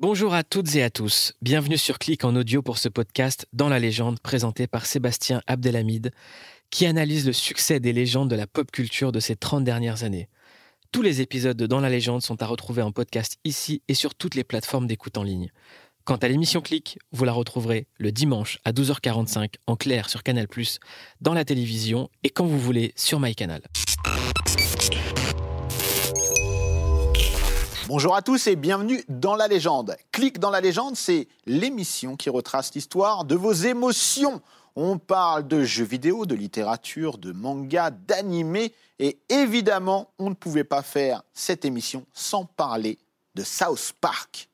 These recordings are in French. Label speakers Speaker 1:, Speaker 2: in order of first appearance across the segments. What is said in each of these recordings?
Speaker 1: Bonjour à toutes et à tous. Bienvenue sur Clic en audio pour ce podcast Dans la légende présenté par Sébastien Abdelhamid qui analyse le succès des légendes de la pop culture de ces 30 dernières années. Tous les épisodes de Dans la légende sont à retrouver en podcast ici et sur toutes les plateformes d'écoute en ligne. Quant à l'émission Clic, vous la retrouverez le dimanche à 12h45 en clair sur Canal+, dans la télévision et quand vous voulez sur MyCanal.
Speaker 2: Bonjour à tous et bienvenue dans la légende. Clic dans la légende, c'est l'émission qui retrace l'histoire de vos émotions. On parle de jeux vidéo, de littérature, de manga, d'animé et évidemment, on ne pouvait pas faire cette émission sans parler de South Park.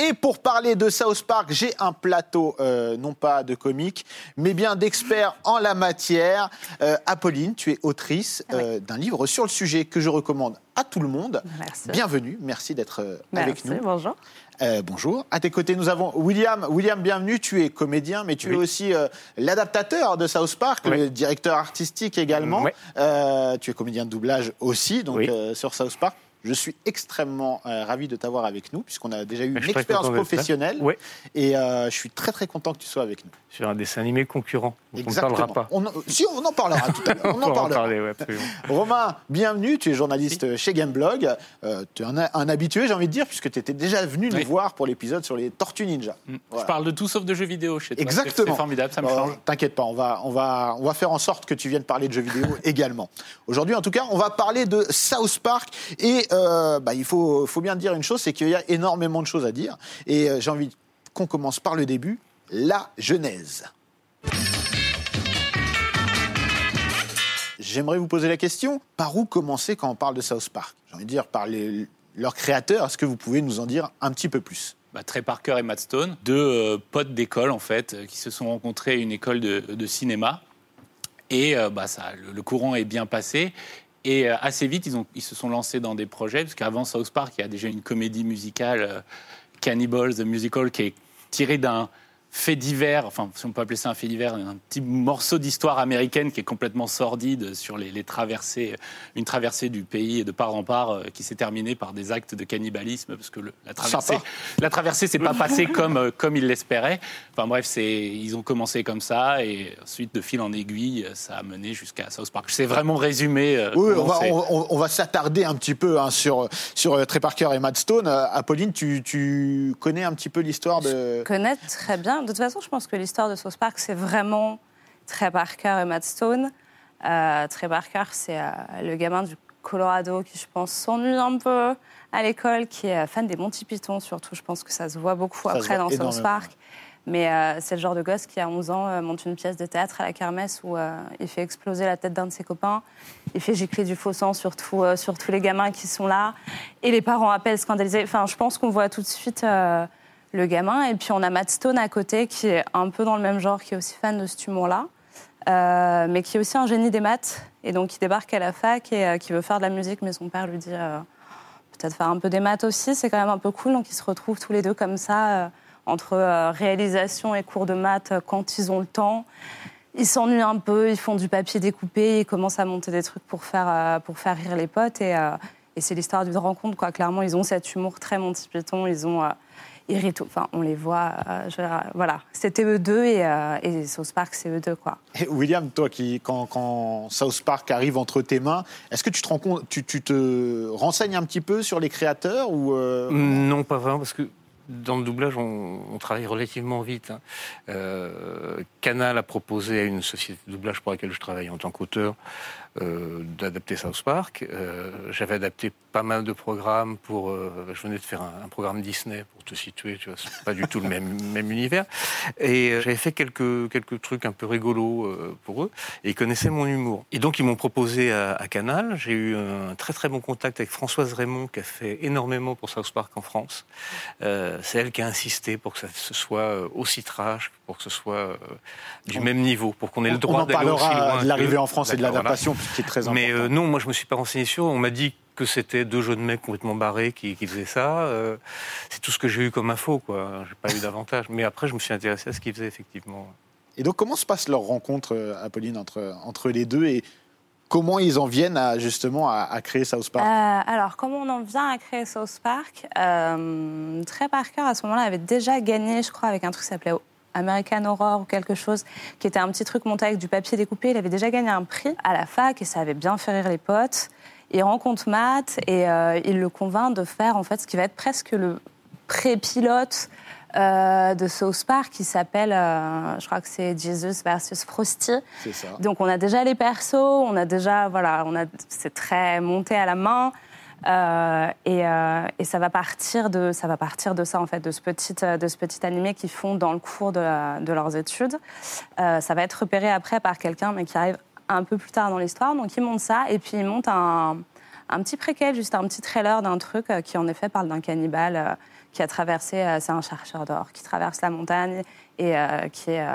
Speaker 2: Et pour parler de South Park, j'ai un plateau, euh, non pas de comiques, mais bien d'experts en la matière. Euh, Apolline, tu es autrice euh, d'un livre sur le sujet que je recommande à tout le monde.
Speaker 3: Merci.
Speaker 2: Bienvenue, merci d'être avec
Speaker 3: Merci,
Speaker 2: nous.
Speaker 3: bonjour.
Speaker 2: Euh, bonjour. À tes côtés, nous avons William. William, bienvenue. Tu es comédien, mais tu es aussi euh, l'adaptateur de South Park,
Speaker 4: Oui.
Speaker 2: le directeur artistique également.
Speaker 4: Oui.
Speaker 2: Euh, tu es comédien de doublage aussi, donc
Speaker 4: Oui.
Speaker 2: euh, sur South Park. Je suis extrêmement euh, ravi de t'avoir avec nous, puisqu'on a déjà eu
Speaker 4: Je
Speaker 2: une expérience professionnelle.
Speaker 4: Oui,
Speaker 2: Et euh, je suis très très content que tu sois avec nous.
Speaker 4: sur un dessin animé concurrent. dont on ne
Speaker 2: Exactement.
Speaker 4: parlera pas.
Speaker 2: On en- si, on en parlera tout à l'heure. On en parlera.
Speaker 4: parler, ouais, absolument.
Speaker 2: Romain, bienvenue. Tu es journaliste chez Gameblog. Euh, tu es un, un habitué, j'ai envie de dire, puisque tu étais déjà venu nous voir pour l'épisode sur les Tortues Ninja. Voilà.
Speaker 5: Je parle de tout sauf de jeux vidéo chez toi.
Speaker 2: Exactement.
Speaker 5: C'est formidable, ça me
Speaker 2: Euh,
Speaker 5: change.
Speaker 2: T'inquiète pas, on va, on, va, on va faire en sorte que tu viennes parler de jeux vidéo également. Aujourd'hui, en tout cas, on va parler de South Park. Et euh, bah, il faut, bien dire une chose, c'est qu'il y a énormément de choses à dire. Et euh, j'ai envie qu'on commence par le début, la genèse. J'aimerais vous poser la question, par où commencer quand on parle de South Park? J'ai envie de dire par leurs créateurs, est-ce que vous pouvez nous en dire un petit peu plus?
Speaker 5: Bah, Trey Parker et Matt Stone, deux euh, potes d'école en fait, euh, qui se sont rencontrés à une école de, cinéma. Et bah, le courant est bien passé. Et euh, assez vite, ils, se sont lancés dans des projets, parce qu'avant South Park, il y a déjà une comédie musicale, euh, Cannibals, the Musical, qui est tirée d'un fait divers, enfin, si on peut appeler ça un fait divers, un petit morceau d'histoire américaine qui est complètement sordide sur les, les traversées, une traversée du pays de part en part euh, qui s'est terminée par des actes de cannibalisme, parce que le- la traversée, la traversée s'est pas passée comme, euh, comme ils l'espéraient. Enfin bref, c'est, ils ont commencé comme ça et ensuite, de fil en aiguille, euh, ça a mené jusqu'à South Park. C'est vraiment résumé. euh,
Speaker 2: Oui, on va,
Speaker 5: c'est.
Speaker 2: on, on- on va s'attarder un petit peu hein, sur, sur Trey Parker et Matt Stone. Apolline, tu, tu connais un petit peu l'histoire de...
Speaker 3: Connaître très bien. De toute façon, je pense que l'histoire de South Park, c'est vraiment Trey Parker et Matt Stone. Euh, Trey Parker, c'est euh, le gamin du Colorado qui, je pense, s'ennuie un peu à l'école, qui est fan des Monty Python, surtout. Je pense que ça se voit beaucoup
Speaker 2: Ça
Speaker 3: après
Speaker 2: voit
Speaker 3: dans South
Speaker 2: énormément.
Speaker 3: Park. Mais euh, c'est le genre de gosse qui, à 11 ans, monte une pièce de théâtre à la kermesse où euh, il fait exploser la tête d'un de ses copains. Il fait gicler du faux sang sur, tout, euh, sur tous les gamins qui sont là. Et les parents appellent scandalisés. Enfin, je pense qu'on voit tout de suite le gamin. Et puis, on a Matt Stone à côté, qui est un peu dans le même genre, qui est aussi fan de cet humour-là. Euh, mais qui est aussi un génie des maths. Et donc, qui débarque à la fac et euh, qui veut faire de la musique. Mais son père lui dit euh, peut-être faire un peu des maths aussi. C'est quand même un peu cool. Donc, ils se retrouvent tous les deux comme ça, entre réalisation et cours de maths quand ils ont le temps. Ils s'ennuient un peu, ils font du papier découpé, ils commencent à monter des trucs pour faire, pour faire rire les potes. Et, et c'est l'histoire d'une rencontre, quoi. Clairement, ils ont cet humour très Monty Python, ils ont. Euh. Enfin, on les voit. euh, je- voilà, c'était eux deux et, euh, et South Park, c'est eux deux, quoi.
Speaker 2: Et William, toi, qui, quand, quand South Park arrive entre tes mains, est-ce que tu te, rends compte, tu, tu te renseignes un petit peu sur les créateurs ou euh,
Speaker 4: Non, pas vraiment, parce que dans le doublage, on, on travaille relativement vite. hein. Euh, Canal a proposé à une société de doublage pour laquelle je travaille en tant qu'auteur euh, d'adapter South Park. Euh, J'avais adapté pas mal de programmes pour. euh, je venais de faire un, programme Disney pour te situer. Tu vois, c'est pas du tout le même, univers. Et j'avais fait quelques quelques trucs un peu rigolos pour eux. Et ils connaissaient mon humour. Et donc ils m'ont proposé à, Canal. J'ai eu un très très bon contact avec Françoise Raymond qui a fait énormément pour South Park en France. C'est elle qui a insisté pour que ça ce soit aussi trash, pour que ce soit euh, du
Speaker 2: On-
Speaker 4: même niveau, pour qu'on ait le droit d'aller aussi
Speaker 2: parlera
Speaker 4: loin
Speaker 2: de l'arrivée en France et de
Speaker 4: D'accord, voilà.
Speaker 2: l'adaptation, qui est très important.
Speaker 4: Mais euh, non, moi je me suis pas renseigné sur. On m'a dit que c'était deux jeunes mecs complètement barrés qui, qui faisaient ça. Euh, c'est tout ce que j'ai eu comme info, quoi. J'ai pas eu davantage. Mais après, je me suis intéressé à ce qu'ils faisaient effectivement.
Speaker 2: Et donc, comment se passe leur rencontre, euh, Apolline, entre, entre les deux et comment ils en viennent à, justement à, à créer South Park?
Speaker 3: Euh, alors, comment on en vient à créer South Park? Euh, Trey Parker, à ce moment-là, avait déjà gagné, je crois, avec un truc qui s'appelait American Horror ou quelque chose, qui était un petit truc monté avec du papier découpé. Il avait déjà gagné un prix à la fac et ça avait bien fait rire les potes. Il rencontre Matt et euh, il le convainc de faire en fait ce qui va être presque le pré-pilote euh, de South Park qui s'appelle, euh, je crois que c'est Jesus versus Frosty.
Speaker 2: C'est ça.
Speaker 3: Donc on a déjà les persos, on a déjà voilà, on a c'est très monté à la main euh, et, euh, et ça va partir de ça de en fait de ce petit euh, animé qu'ils font dans le cours de, leurs études. Ça va être repéré après par quelqu'un mais qui arrive un peu plus tard dans l'histoire. Donc ils montent ça et puis ils montent un petit préquel, juste un petit trailer d'un truc qui en effet parle d'un cannibale qui a traversé, c'est un chercheur d'or, qui traverse la montagne et qui est,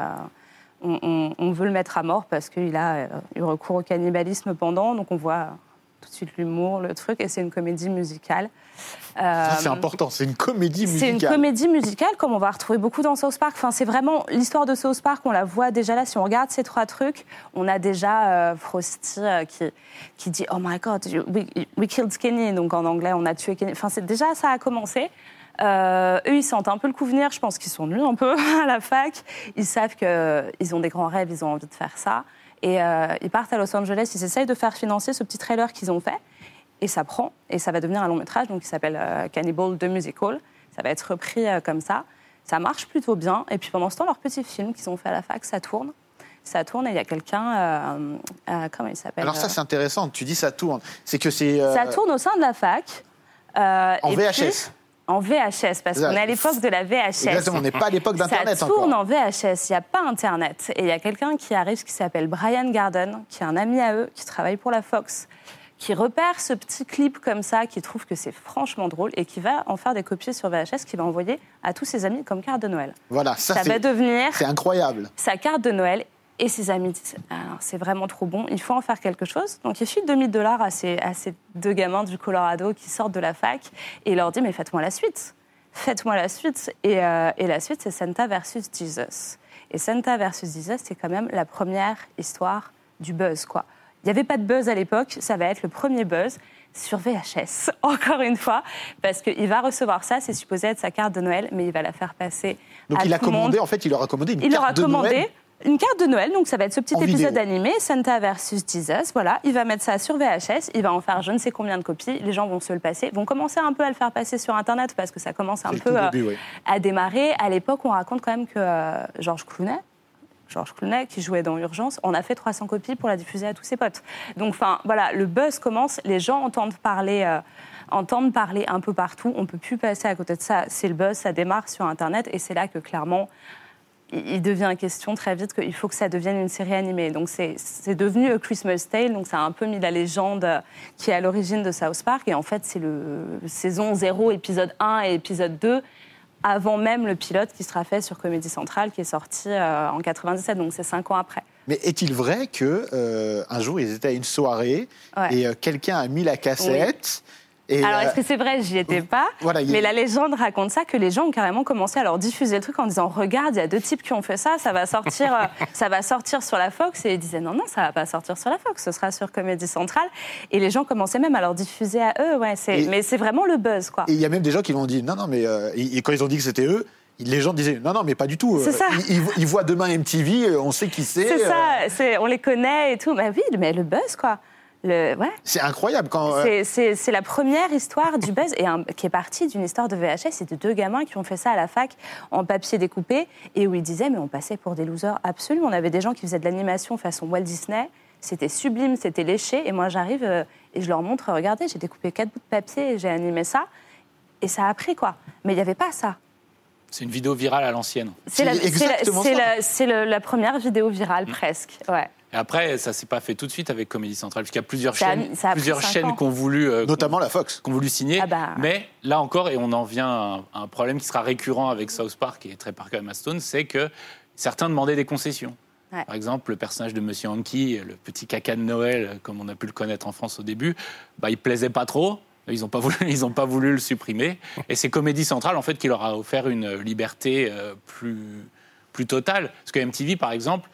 Speaker 3: on, veut le mettre à mort parce qu'il a eu recours au cannibalisme pendant, donc on voit tout de suite l'humour, le truc, et c'est une comédie musicale.
Speaker 2: Ça, c'est
Speaker 3: Euh,
Speaker 2: important. C'est une comédie
Speaker 3: c'est une
Speaker 2: musicale.
Speaker 3: comédie musicale, comme on va retrouver beaucoup dans South Park. Enfin, c'est vraiment l'histoire de South Park, on la voit déjà là. Si on regarde ces trois trucs, on a déjà euh, Frosty euh, qui, qui dit Oh my God, we, we killed Kenny. Donc en anglais, on a tué Kenny. Enfin, c'est déjà ça a commencé. Euh, eux, ils sentent un peu le coup venir. Je pense qu'ils sont nuls un peu à la fac. Ils savent qu'ils ont des grands rêves, ils ont envie de faire ça. Et euh, ils partent à Los Angeles. Ils essayent de faire financer ce petit trailer qu'ils ont fait. Et ça prend, et ça va devenir un long métrage, donc qui s'appelle euh, Cannibal The Musical. Ça va être repris euh, comme ça. Ça marche plutôt bien. Et puis pendant ce temps, leur petit film qu'ils ont fait à la fac, ça tourne. Ça tourne et il y a quelqu'un, euh, euh, comment il s'appelle
Speaker 2: Alors ça, c'est intéressant. Tu dis ça tourne. C'est que c'est euh,
Speaker 3: Ça tourne au sein de la fac.
Speaker 2: en
Speaker 3: et puis-
Speaker 2: VHS.
Speaker 3: En VHS, parce
Speaker 2: Ça-
Speaker 3: qu'on est à l'époque de la VHS.
Speaker 2: Exactement. On n'est pas à l'époque d'Internet
Speaker 3: Ça
Speaker 2: encore.
Speaker 3: tourne en VHS, il n'y a pas Internet. Et il y a quelqu'un qui arrive qui s'appelle Brian Garden, qui est un ami à eux, qui travaille pour la Fox, qui repère ce petit clip comme ça, qui trouve que c'est franchement drôle et qui va en faire des copies sur VHS, qu'il va envoyer à tous ses amis comme carte de Noël.
Speaker 2: Voilà, ça,
Speaker 3: Ça, va devenir
Speaker 2: c'est incroyable.
Speaker 3: sa carte de Noël. Et ses amis disent Alors, c'est vraiment trop bon, il faut en faire quelque chose. Donc il file 2000 dollars à ces, à ces deux gamins du Colorado qui sortent de la fac et il leur dit Mais faites-moi la suite. Faites-moi la suite. Et, euh, et la suite, c'est Santa versus Jesus. Et Santa versus Jesus, c'est quand même la première histoire du buzz, quoi. Il n'y avait pas de buzz à l'époque, ça va être le premier buzz sur VHS, encore une fois, parce qu'il va recevoir ça, c'est supposé être sa carte de Noël, mais il va la faire passer
Speaker 2: Donc
Speaker 3: à
Speaker 2: il a
Speaker 3: monde.
Speaker 2: commandé, en fait, il leur a commandé une
Speaker 3: Il leur
Speaker 2: carte
Speaker 3: a
Speaker 2: de
Speaker 3: commandé
Speaker 2: Noël.
Speaker 3: Une carte de Noël, donc ça va être ce petit
Speaker 2: En
Speaker 3: épisode
Speaker 2: vidéo.
Speaker 3: animé, Santa versus Jesus. Voilà, il va mettre ça sur VHS, il va en faire je ne sais combien de copies, les gens vont se le passer, vont commencer un peu à le faire passer sur Internet parce que ça commence un peu euh,
Speaker 2: début,
Speaker 3: à démarrer. À l'époque, on raconte quand même que euh, Georges Clooney, Georges Clooney, qui jouait dans Urgence, on a fait 300 copies pour la diffuser à tous ses potes. Donc, enfin, voilà, le buzz commence, les gens entendent parler, euh, entendent parler un peu partout, on peut plus passer à côté de ça. C'est le buzz, ça démarre sur Internet, et c'est là que clairement, il devient question très vite qu'il faut que ça devienne une série animée. Donc c'est devenu A Christmas Tale, donc ça a un peu mis la légende qui est à l'origine de South Park. Et en fait, c'est le saison 0, épisode 1 et épisode 2, avant même le pilote qui sera fait sur Comédie Centrale, qui est sorti euh, en 97, donc c'est 5 ans après.
Speaker 2: Mais est-il vrai que euh, un jour ils étaient à une soirée
Speaker 3: Ouais.
Speaker 2: et euh, quelqu'un a mis la cassette et
Speaker 3: Alors,
Speaker 2: euh,
Speaker 3: est-ce que c'est vrai? J'y étais pas.
Speaker 2: voilà, a-
Speaker 3: Mais la légende raconte ça, que les gens ont carrément commencé à leur diffuser le truc en disant Regarde, il y a deux types qui ont fait ça, ça va sortir, euh, ça va sortir sur la Fox. Et ils disaient Non, non, ça va pas sortir sur la Fox, ce sera sur Comédie Centrale. Et les gens commençaient même à leur diffuser à eux. Ouais,
Speaker 2: Et-
Speaker 3: Mais c'est vraiment le buzz, quoi.
Speaker 2: et il y a même des gens qui l'ont dit non non mais euh, et, quand ils ont dit que c'était eux les gens disaient non non mais pas du tout
Speaker 3: C'est ça.
Speaker 2: Ils, ils- voient demain MTV on sait qui c'est
Speaker 3: C'est ça, c'est- on les connaît et tout. Mais oui, mais le buzz, quoi. Le, ouais.
Speaker 2: C'est incroyable quand. euh,
Speaker 3: C'est- C'est c'est la première histoire du buzz et un- qui est partie d'une histoire de VHS. C'était deux gamins qui ont fait ça à la fac en papier découpé et où ils disaient mais on passait pour des losers absolus. On avait des gens qui faisaient de l'animation façon Walt Disney. C'était sublime, c'était léché. Et moi j'arrive euh, et je leur montre regardez, j'ai découpé quatre bouts de papier et j'ai animé ça. Et ça a pris quoi. Mais il n'y avait pas ça.
Speaker 5: C'est une vidéo virale à l'ancienne.
Speaker 3: C'est la,
Speaker 2: C'est
Speaker 3: c'est la-
Speaker 2: exactement
Speaker 3: c'est
Speaker 2: ça.
Speaker 3: la- c'est le- la première vidéo virale presque. Ouais.
Speaker 5: Et après, ça s'est pas fait tout de suite avec Comédie Centrale, puisqu'il y a plusieurs
Speaker 3: Ça a
Speaker 5: chaînes,
Speaker 3: a pris
Speaker 5: plusieurs chaînes qu'on voulu, euh,
Speaker 2: Notamment la Fox.
Speaker 5: qu'on voulu signer.
Speaker 3: Ah bah.
Speaker 5: Mais là encore, et on en vient à un, à un problème qui sera récurrent avec South Park et Trey Parker et Matt Stone, c'est que certains demandaient des concessions.
Speaker 3: Ouais.
Speaker 5: Par exemple, le personnage de Monsieur Hanky, le petit caca de Noël, comme on a pu le connaître en France au début, bah, il plaisait pas trop. Ils n'ont pas, voulu- ils ont pas voulu le supprimer. Et c'est Comédie Centrale, en fait, qui leur a offert une liberté euh, plus, plus totale. Parce que MTV, par exemple,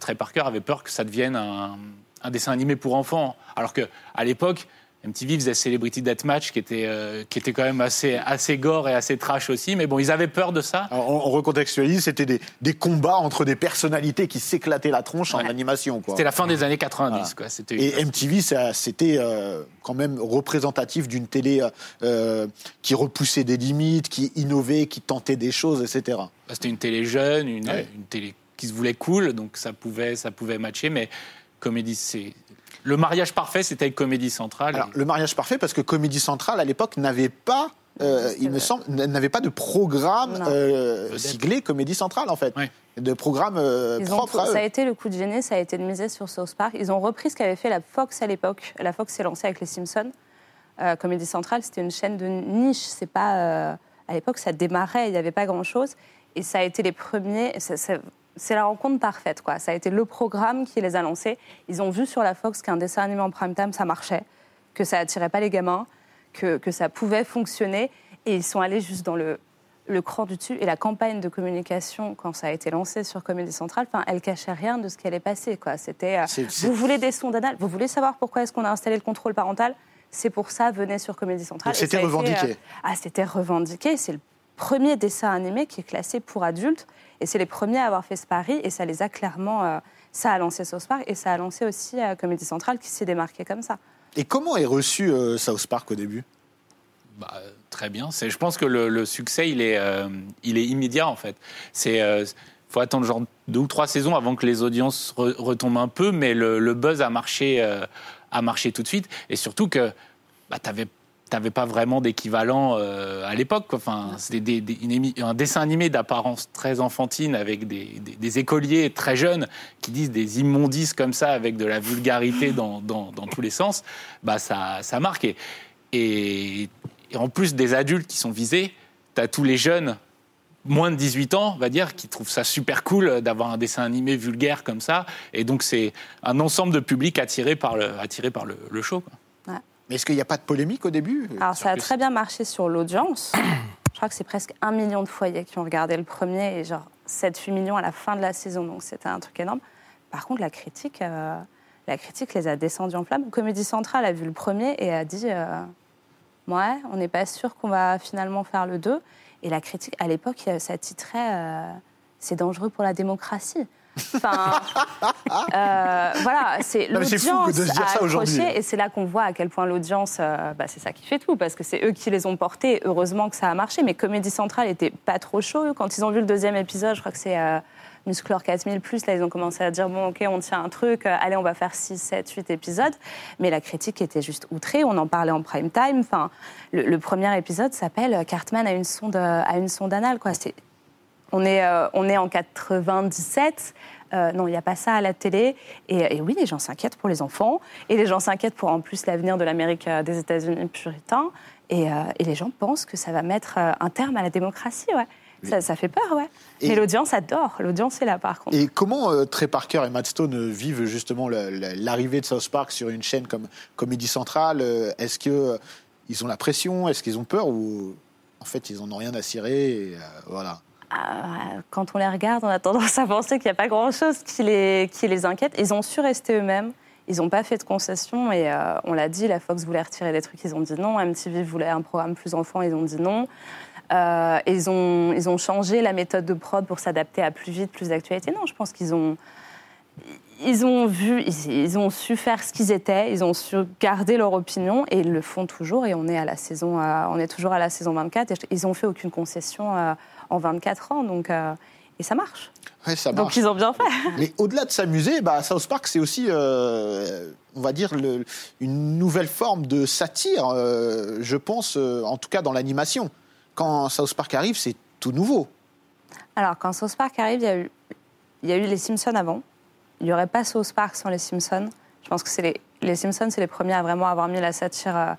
Speaker 5: Trey Parker avait peur que ça devienne un, un dessin animé pour enfants. Alors qu'à l'époque, MTV faisait Celebrity Deathmatch, qui était, euh, qui était quand même assez, assez gore et assez trash aussi. Mais bon, ils avaient peur de ça.
Speaker 2: Alors, on, on recontextualise, c'était des, des combats entre des personnalités qui s'éclataient la tronche en animation.
Speaker 5: C'était la fin des années 90.
Speaker 2: Voilà.
Speaker 5: Quoi. C'était
Speaker 2: Et MTV, c'était euh, quand même représentatif d'une télé euh, qui repoussait des limites, qui innovait, qui tentait des choses, etc.
Speaker 5: Bah, C'était une télé jeune, une,
Speaker 2: Ouais.
Speaker 5: une télé qui se voulait cool, donc ça pouvait, ça pouvait matcher. Mais comédie, c'est le mariage parfait, c'était avec Comédie Centrale.
Speaker 2: Alors,
Speaker 5: Et-
Speaker 2: le mariage parfait, parce que Comédie Centrale, à l'époque, n'avait pas, euh, il me semble, n'avait pas de programme euh, siglé Comédie Centrale, en fait.
Speaker 5: Ouais.
Speaker 2: De programme euh,
Speaker 3: ont
Speaker 2: propre à eux.
Speaker 3: ça a été le coup de génie, ça a été de miser sur South Park. Ils ont repris ce qu'avait fait la Fox à l'époque. La Fox s'est lancée avec les Simpsons. Euh, Comédie Centrale, c'était une chaîne de niche. C'est pas euh, à l'époque, ça démarrait, il n'y avait pas grand-chose. Et ça a été les premiers. ça- ça- C'est la rencontre parfaite, quoi. Ça a été le programme qui les a lancés. Ils ont vu sur la Fox qu'un dessin animé en prime time, ça marchait, que ça attirait pas les gamins, que, que ça pouvait fonctionner. Et ils sont allés juste dans le, le cran du dessus. Et la campagne de communication, quand ça a été lancé sur Comédie Centrale, elle cachait rien de ce qui allait passer. Quoi. C'était, euh, vous voulez des sons d'anal, vous voulez savoir pourquoi est-ce qu'on a installé le contrôle parental? C'est pour ça, venez sur Comédie Centrale.
Speaker 2: C'était
Speaker 3: été,
Speaker 2: revendiqué.
Speaker 3: euh, ah, c'était revendiqué. C'est le premier dessin animé qui est classé pour adultes. Et c'est les premiers à avoir fait ce pari. Et ça les a clairement. euh, ça a lancé South Park et ça a lancé aussi euh, Comédie Centrale qui s'est démarqué comme ça.
Speaker 2: Et comment est reçu euh, South Park au début?
Speaker 5: Bah, très bien. C'est, je pense que le, le succès, il est, euh, il est immédiat en fait. C'est, euh, faut attendre genre deux ou trois saisons avant que les audiences re- retombent un peu, mais le, le buzz a marché, euh, a marché tout de suite. Et surtout que bah, t'avais T'avais pas vraiment d'équivalent euh, à l'époque. Enfin, c'était des- des- un dessin animé d'apparence très enfantine avec des, écoliers très jeunes qui disent des immondices comme ça avec de la vulgarité dans, dans- dans tous les sens. Bah, ça, ça marque. Et, et, et en plus des adultes qui sont visés, tu as tous les jeunes, moins de 18 ans, on va dire, qui trouvent ça super cool d'avoir un dessin animé vulgaire comme ça. Et donc, c'est un ensemble de public attiré par le, attiré par le, le show. quoi.
Speaker 2: Mais est-ce qu'il n'y a pas de polémique au début?
Speaker 3: Alors, ça a très bien marché sur l'audience. Je crois que c'est presque un million de foyers qui ont regardé le premier et genre 7-8 millions à la fin de la saison. Donc, c'était un truc énorme. Par contre, la critique, euh, la critique les a descendus en flammes. Comédie Centrale a vu le premier et a dit euh, Ouais, on n'est pas sûr qu'on va finalement faire le 2. Et la critique, à l'époque, euh, ça titrait euh, C'est dangereux pour la démocratie. Enfin, euh, voilà, c'est
Speaker 2: Non, c'est
Speaker 3: l'audience
Speaker 2: dire
Speaker 3: a accroché et c'est là qu'on voit à quel point l'audience, euh, bah, c'est ça qui fait tout, parce que c'est eux qui les ont portés. Heureusement que ça a marché, mais Comédie Centrale était pas trop chaud. Quand ils ont vu le deuxième épisode, je crois que c'est euh, Musclor 4000 plus, là ils ont commencé à dire bon, ok, on tient un truc, euh, allez, on va faire 6, 7, 8 épisodes. Mais la critique était juste outrée, on en parlait en prime time. Enfin, le, le premier épisode s'appelle Cartman a une sonde, à une sonde anale, quoi. C'est on est, euh, on est en 97. Euh, non, il n'y a pas ça à la télé. Et, et oui, les gens s'inquiètent pour les enfants. Et les gens s'inquiètent pour en plus l'avenir de l'Amérique euh, des États-Unis puritain. Et, et les gens pensent que ça va mettre un terme à la démocratie, ouais. Ça, ça fait peur, ouais.
Speaker 2: Et-
Speaker 3: Mais l'audience adore. L'audience est là, par contre.
Speaker 2: Et comment Trey Parker et Matt Stone vivent justement la- la- l'arrivée de South Park sur une chaîne comme Comédie Centrale Est-ce que euh, ils ont la pression? Est-ce qu'ils ont peur? Ou en fait ils en ont rien à cirer et, Voilà.
Speaker 3: Ah, quand on les regarde, on a tendance à penser qu'il n'y a pas grand-chose qui les, qui les inquiète. Ils ont su rester eux-mêmes. Ils n'ont pas fait de concessions. Et euh, on l'a dit, la Fox voulait retirer des trucs, ils ont dit non. MTV voulait un programme plus enfant, ils ont dit non. Euh, ils, ont, changé la méthode de prod pour s'adapter à plus vite, plus d'actualité. Non, je pense qu'ils ont, vu, ils, ont su faire ce qu'ils étaient, ils ont su garder leur opinion et ils le font toujours. Et on est euh, toujours à la saison 24. Et ils ont fait aucune concession euh, en 24 ans, donc euh, et ça marche.
Speaker 2: Ouais, ça
Speaker 3: Donc ils ont bien fait.
Speaker 2: Mais au-delà de s'amuser, bah, South Park, c'est aussi, euh, on va dire, le- une nouvelle forme de satire, euh, je pense, euh, en tout cas dans l'animation. Quand South Park arrive, c'est tout nouveau.
Speaker 3: Alors quand South Park arrive, il y a eu, il y a eu les Simpsons avant. Il n'y aurait pas South Park sans les Simpsons. Je pense que c'est les, les Simpsons, c'est les premiers à vraiment avoir mis la satire.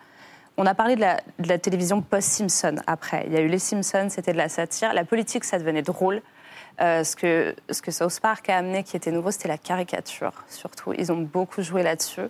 Speaker 3: On a parlé de la, de la télévision post-Simpson après. Il y a eu les Simpsons, c'était de la satire. La politique, ça devenait drôle. Euh, ce, que, ce que South Park a amené qui était nouveau, c'était la caricature, surtout. Ils ont beaucoup joué là-dessus.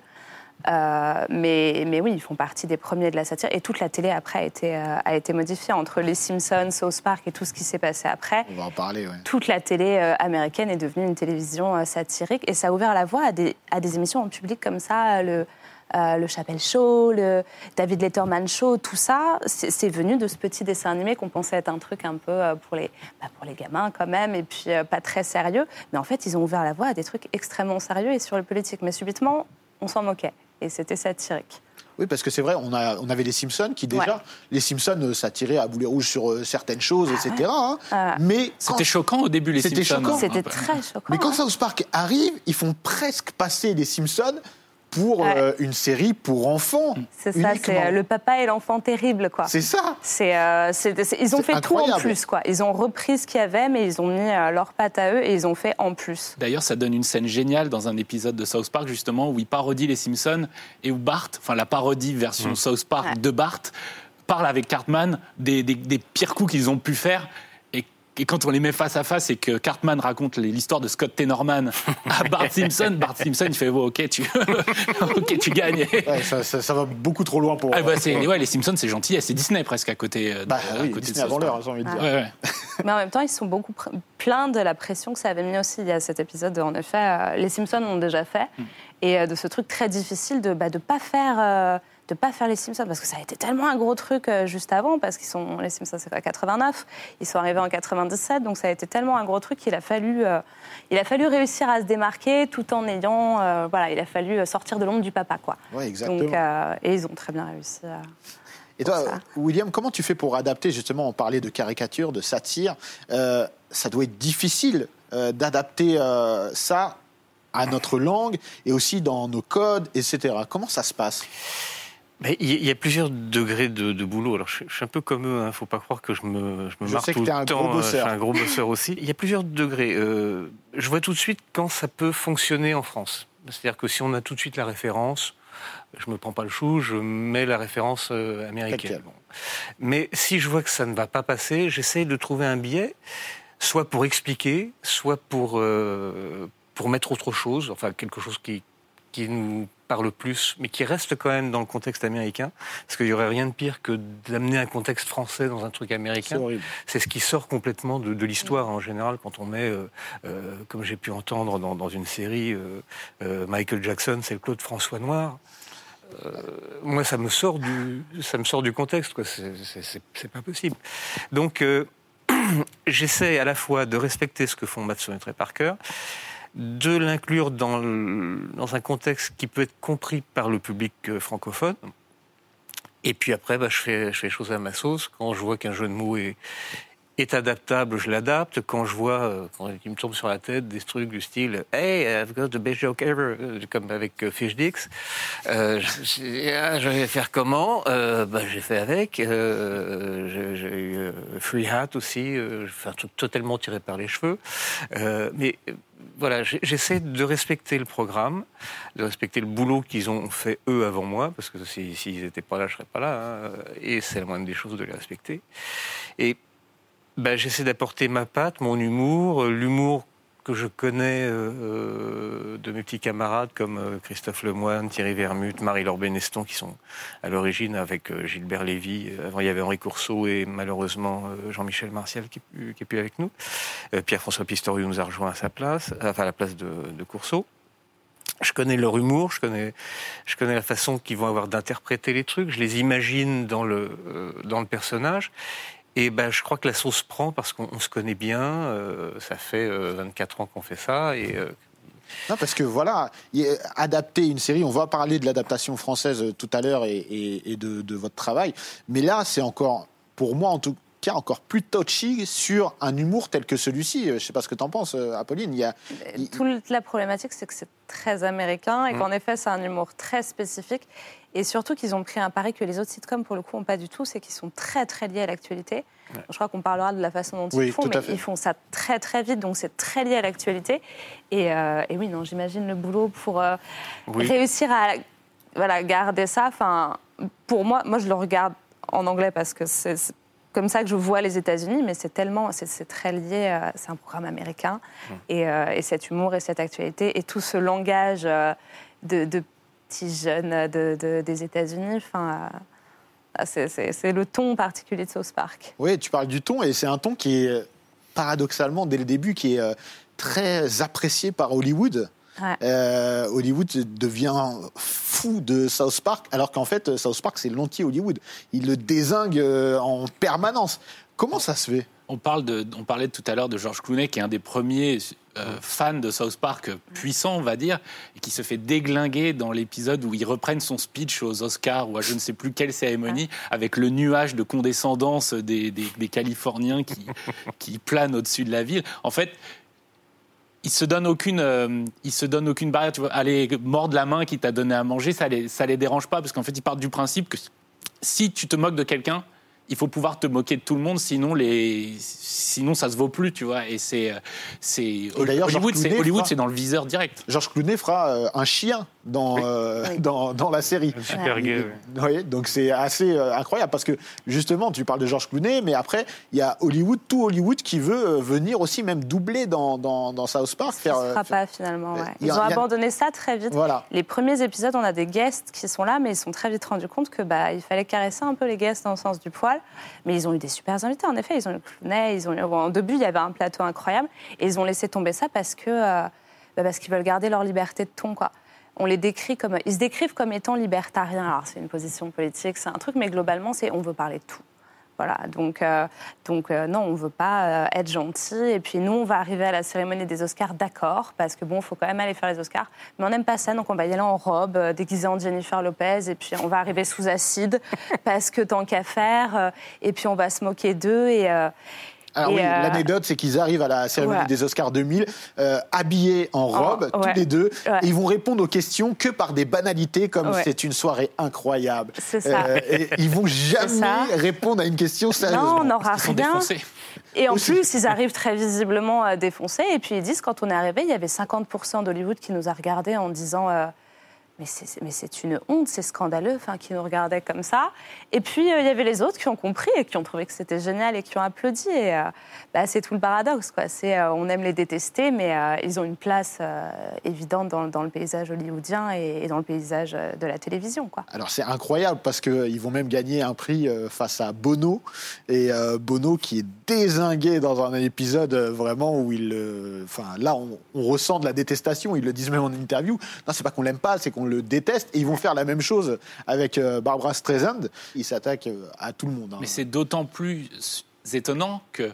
Speaker 3: Euh, mais, mais oui, ils font partie des premiers de la satire. Et toute la télé, après, a été, euh, a été modifiée. Entre les Simpsons, South Park et tout ce qui s'est passé après,
Speaker 2: On va en parler, ouais.
Speaker 3: toute la télé euh, américaine est devenue une télévision satirique. Et ça a ouvert la voie à des, à des émissions en public comme ça, le, euh, le Chappelle Show, le David Letterman Show, tout ça, c'est venu de ce petit dessin animé qu'on pensait être un truc un peu euh, pour les, bah, pour les gamins quand même, et puis euh, pas très sérieux. Mais en fait, ils ont ouvert la voie à des trucs extrêmement sérieux et sur le politique. Mais subitement, on s'en moquait. Et c'était satirique.
Speaker 2: Oui, parce que c'est vrai, on, a, on avait les Simpsons qui déjà,
Speaker 3: Ouais.
Speaker 2: les Simpsons euh, s'attiraient à boulet rouge sur euh, certaines choses, etc. hein.
Speaker 3: Ah.
Speaker 2: Mais quand,
Speaker 5: C'était choquant au début, les
Speaker 2: C'était
Speaker 5: Simpsons.
Speaker 2: choquant.
Speaker 3: C'était
Speaker 5: peu.
Speaker 3: très choquant.
Speaker 2: mais quand
Speaker 3: hein.
Speaker 2: South Park arrive, ils font presque passer les Simpsons pour
Speaker 3: Ouais.
Speaker 2: euh, une série pour enfants.
Speaker 3: C'est ça, c'est euh, le papa et l'enfant terrible, quoi.
Speaker 2: C'est ça.
Speaker 3: C'est, euh, c'est- c'est- ils ont
Speaker 2: C'est
Speaker 3: fait tout en plus, quoi. Ils ont repris ce qu'il y avait, mais ils ont mis euh, leur patte à eux et ils ont fait en plus.
Speaker 5: D'ailleurs, ça donne une scène géniale dans un épisode de South Park, justement, où il parodie les Simpsons et où Bart, enfin la parodie version South Park
Speaker 3: Ouais.
Speaker 5: de Bart, parle avec Cartman des, des- des pires coups qu'ils ont pu faire. Et, quand on les met face à face et que Cartman raconte l'histoire de Scott Tenorman à Bart Simpson, Bart Simpson, il fait oh, Ok, tu, ok, tu gagnes.
Speaker 2: Ouais, ça, ça- ça va beaucoup trop loin pour.
Speaker 5: Ah, bah, c'est- ouais, les Simpsons, c'est gentil, c'est Disney presque à côté, euh, de-
Speaker 2: Bah
Speaker 5: à
Speaker 2: oui,
Speaker 5: côté de
Speaker 2: Disney avant l'heure, j'ai envie de dire.
Speaker 5: Ouais, ouais.
Speaker 3: Mais en même temps, ils sont beaucoup pr- pleins de la pression que ça avait mis aussi. Il y a cet épisode, en effet, euh, les Simpsons l'ont déjà fait. Et euh, de ce truc très difficile de ne bah, de pas faire. euh, de pas faire les Simpsons parce que ça a été tellement un gros truc euh, juste avant parce qu'ils sont les Simpsons c'est quoi 89 ils sont arrivés en 97 donc ça a été tellement un gros truc qu'il a fallu euh, il a fallu réussir à se démarquer tout en ayant euh, voilà il a fallu sortir de l'ombre du papa quoi
Speaker 2: Ouais, exactement.
Speaker 3: donc euh, et ils ont très bien réussi.
Speaker 2: Et toi,
Speaker 3: ça.
Speaker 2: William, comment tu fais pour adapter justement On parlait de caricature, de satire. Ça doit être difficile d'adapter ça à notre langue et aussi dans nos codes, etc. Comment ça se passe?
Speaker 4: Mais il y, il a plusieurs degrés de, de boulot. Alors, je, je suis un peu comme eux. Hein. Faut pas croire que je me, je me
Speaker 2: Je
Speaker 4: marre
Speaker 2: sais que
Speaker 4: tout
Speaker 2: t'es
Speaker 4: le
Speaker 2: un
Speaker 4: temps.
Speaker 2: gros
Speaker 4: euh,
Speaker 2: bosseur.
Speaker 4: Je suis un gros bosseur aussi. Il y a plusieurs degrés. Euh, je vois tout de suite quand ça peut fonctionner en France. C'est-à-dire que si on a tout de suite la référence, je me prends pas le chou, je mets la référence euh, américaine. Bon. Mais si je vois que ça ne va pas passer, j'essaie de trouver un biais, soit pour expliquer, soit pour euh, pour mettre autre chose, enfin quelque chose qui qui nous parle plus, mais qui reste quand même dans le contexte américain, parce qu'il y aurait rien de pire que d'amener un contexte français dans un truc américain. C'est ce qui sort complètement de, de l'histoire en général quand on met, euh, euh, comme j'ai pu entendre dans, dans une série, euh, Michael Jackson, c'est le Claude François Noir. Moi, ça me sort du, ça me sort du contexte, quoi. C'est- pas possible. Donc, j'essaie à la fois de respecter ce que font Matson et Parker, de l'inclure dans, dans un contexte qui peut être compris par le public euh, francophone. Et puis après, bah, je, fais, je fais les choses à ma sauce. Quand je vois qu'un jeu de mots est, est adaptable, je l'adapte. Quand je vois, euh, quand il me tombe sur la tête des trucs du style Hey, I've got the best joke ever, euh, comme avec euh, Fish Dix, euh, je, je- ah, je vais faire comment? Euh, bah, J'ai fait avec. Euh, j'ai eu Free Hat aussi, fait un truc totalement tiré par les cheveux. Mais voilà, j'essaie de respecter le programme, de respecter le boulot qu'ils ont fait eux avant moi, parce que si- s'ils n'étaient pas là, je serais pas là. hein, et c'est la moindre des choses de les respecter. Et ben, j'essaie d'apporter ma patte, mon humour, euh, l'humour que je connais euh, euh, de mes petits camarades comme euh, Christophe Lemoine, Thierry Vermut, Marie-Laure Beneston, qui sont à l'origine avec Gilbert Lévy. Avant, il y avait Henri Courceau et malheureusement Jean-Michel Martial qui qui est plus avec nous. Pierre-François Pistorius nous a rejoint à sa place, enfin à la place de, de Courceau. Je connais leur humour, je connais, je connais la façon qu'ils vont avoir d'interpréter les trucs, je les imagine dans le, dans le personnage. Et ben, je crois que la sauce prend parce qu'on on se connaît bien. euh, ça fait euh, 24 ans qu'on fait ça. Et, euh,
Speaker 2: Non, parce que voilà, adapter une série, on va parler de l'adaptation française euh, tout à l'heure et, et- et de, de votre travail, mais là, c'est encore, pour moi en tout cas, encore plus touchy sur un humour tel que celui-ci. Euh, Je sais pas ce que tu en penses, euh, Apolline. Il y a,
Speaker 3: Toute la problématique, c'est que c'est très américain et
Speaker 2: Mm.
Speaker 3: qu'en effet, c'est un humour très spécifique. Et surtout qu'ils ont pris un pari que les autres sitcoms, pour le coup, n'ont pas du tout, c'est qu'ils sont très, très liés à l'actualité. Je crois qu'on parlera de la façon dont
Speaker 2: Oui,
Speaker 3: ils font, mais ils font ça très, très vite, donc c'est très lié à l'actualité. Et, euh, et oui, non, j'imagine le boulot pour euh,
Speaker 4: Oui.
Speaker 3: réussir à voilà, garder ça. Enfin, pour moi, moi, je le regarde en anglais parce que c'est comme ça que je vois les États-Unis, mais c'est tellement, c'est très lié. euh, c'est un programme américain et, euh, et cet humour et cette actualité et tout ce langage euh, de, de petits jeunes de, de- des États-Unis. Enfin, euh, c'est- le ton particulier de South Park.
Speaker 2: Oui, tu parles du ton, et c'est un ton qui est paradoxalement, dès le début, qui est euh, très apprécié par Hollywood.
Speaker 3: Ouais.
Speaker 2: Euh, Hollywood devient fou de South Park, alors qu'en fait, South Park, c'est l'anti-Hollywood. Il le désingue en permanence. Comment ça se fait?
Speaker 5: On, parle de, on parlait tout à l'heure de George Clooney, qui est un des premiers euh, fans de South Park puissants, on va dire, et qui se fait déglinguer dans l'épisode où ils reprennent son speech aux Oscars ou à je ne sais plus quelle cérémonie, avec le nuage de condescendance des, des- des Californiens qui, qui planent au-dessus de la ville. En fait, il se donne aucune, euh, il se donne aucune barrière. Tu vois, aller mordre la main qui t'a donné à manger, ça les, ça les dérange pas parce qu'en fait, ils partent du principe que si tu te moques de quelqu'un, il faut pouvoir te moquer de tout le monde, sinon les, sinon ça se vaut plus, tu vois. Et c'est, euh, c'est Hollywood, c'est
Speaker 2: fera-
Speaker 5: c'est dans le viseur direct.
Speaker 2: Georges Clooney fera euh, un chien dans, euh,
Speaker 3: Oui.
Speaker 2: dans, dans la série.
Speaker 4: Super gay.
Speaker 2: Oui, donc c'est assez euh, incroyable parce que justement, tu parles de Georges Clooney, mais après, il y a Hollywood, tout Hollywood qui veut euh, venir aussi même doubler dans, dans, dans South Park.
Speaker 3: Ça ne
Speaker 2: euh,
Speaker 3: se fera pas finalement. ouais. Ils
Speaker 2: a-
Speaker 3: ont
Speaker 2: a-
Speaker 3: abandonné ça très vite.
Speaker 2: Voilà.
Speaker 3: Les premiers épisodes, on a des guests qui sont là, mais ils se sont très vite rendus compte que bah, il fallait caresser un peu les guests dans le sens du poil. Mais ils ont eu des super invités, en effet. Ils ont eu Clooney, ils ont eu... bon, au début, il y avait un plateau incroyable, et ils ont laissé tomber ça parce que euh, bah, parce qu'ils veulent garder leur liberté de ton, quoi. On les décrit comme, ils se décrivent comme étant libertariens. Alors c'est une position politique, c'est un truc, mais globalement, c'est on veut parler de tout. Voilà, donc, euh, donc euh, non, on ne veut pas euh, être gentil. Et puis nous, on va arriver à la cérémonie des Oscars, d'accord, parce que bon, faut quand même aller faire les Oscars. Mais on n'aime pas ça, donc on va y aller en robe, déguisée en Jennifer Lopez, et puis on va arriver sous acide, parce que tant qu'à faire. et puis on va se moquer d'eux. Et,
Speaker 2: Alors
Speaker 3: Et,
Speaker 2: oui,
Speaker 3: euh,
Speaker 2: l'anecdote, c'est qu'ils arrivent à la cérémonie
Speaker 3: Ouais.
Speaker 2: des Oscars 2000, euh, habillés en robe, tous
Speaker 3: ouais.
Speaker 2: les deux,
Speaker 3: Ouais.
Speaker 2: et ils vont répondre aux questions que par des banalités, comme
Speaker 3: Ouais.
Speaker 2: c'est une soirée incroyable.
Speaker 3: C'est ça.
Speaker 2: Euh, et ils vont jamais répondre à une question sérieusement.
Speaker 3: non, on n'aura
Speaker 5: Ils sont
Speaker 3: rien.
Speaker 5: défoncés.
Speaker 3: Et en
Speaker 2: Aussi.
Speaker 3: plus, ils arrivent très visiblement défoncés. Et puis ils disent, quand on est arrivé, il y avait 50% d'Hollywood qui nous a regardés en disant euh, mais c'est une honte, c'est scandaleux, enfin, qui nous regardaient comme ça. Et puis euh, il y avait les autres qui ont compris et qui ont trouvé que c'était génial et qui ont applaudi. Et euh, bah, c'est tout le paradoxe, quoi. Euh, on aime les détester, mais ils ont une place évidente dans, le paysage hollywoodien et, dans le paysage de la télévision, quoi.
Speaker 2: Alors c'est incroyable parce qu'ils vont même gagner un prix face à Bono. Et Bono qui est désingué dans un épisode vraiment où il... Enfin là, on, on ressent de la détestation. Ils le disent même en interview. Non, c'est pas qu'on l'aime pas, c'est qu'on le déteste. Et ils vont faire la même chose avec euh, Barbara Streisand. Ils s'attaquent euh, à tout le monde. hein.
Speaker 5: Mais c'est d'autant plus étonnant que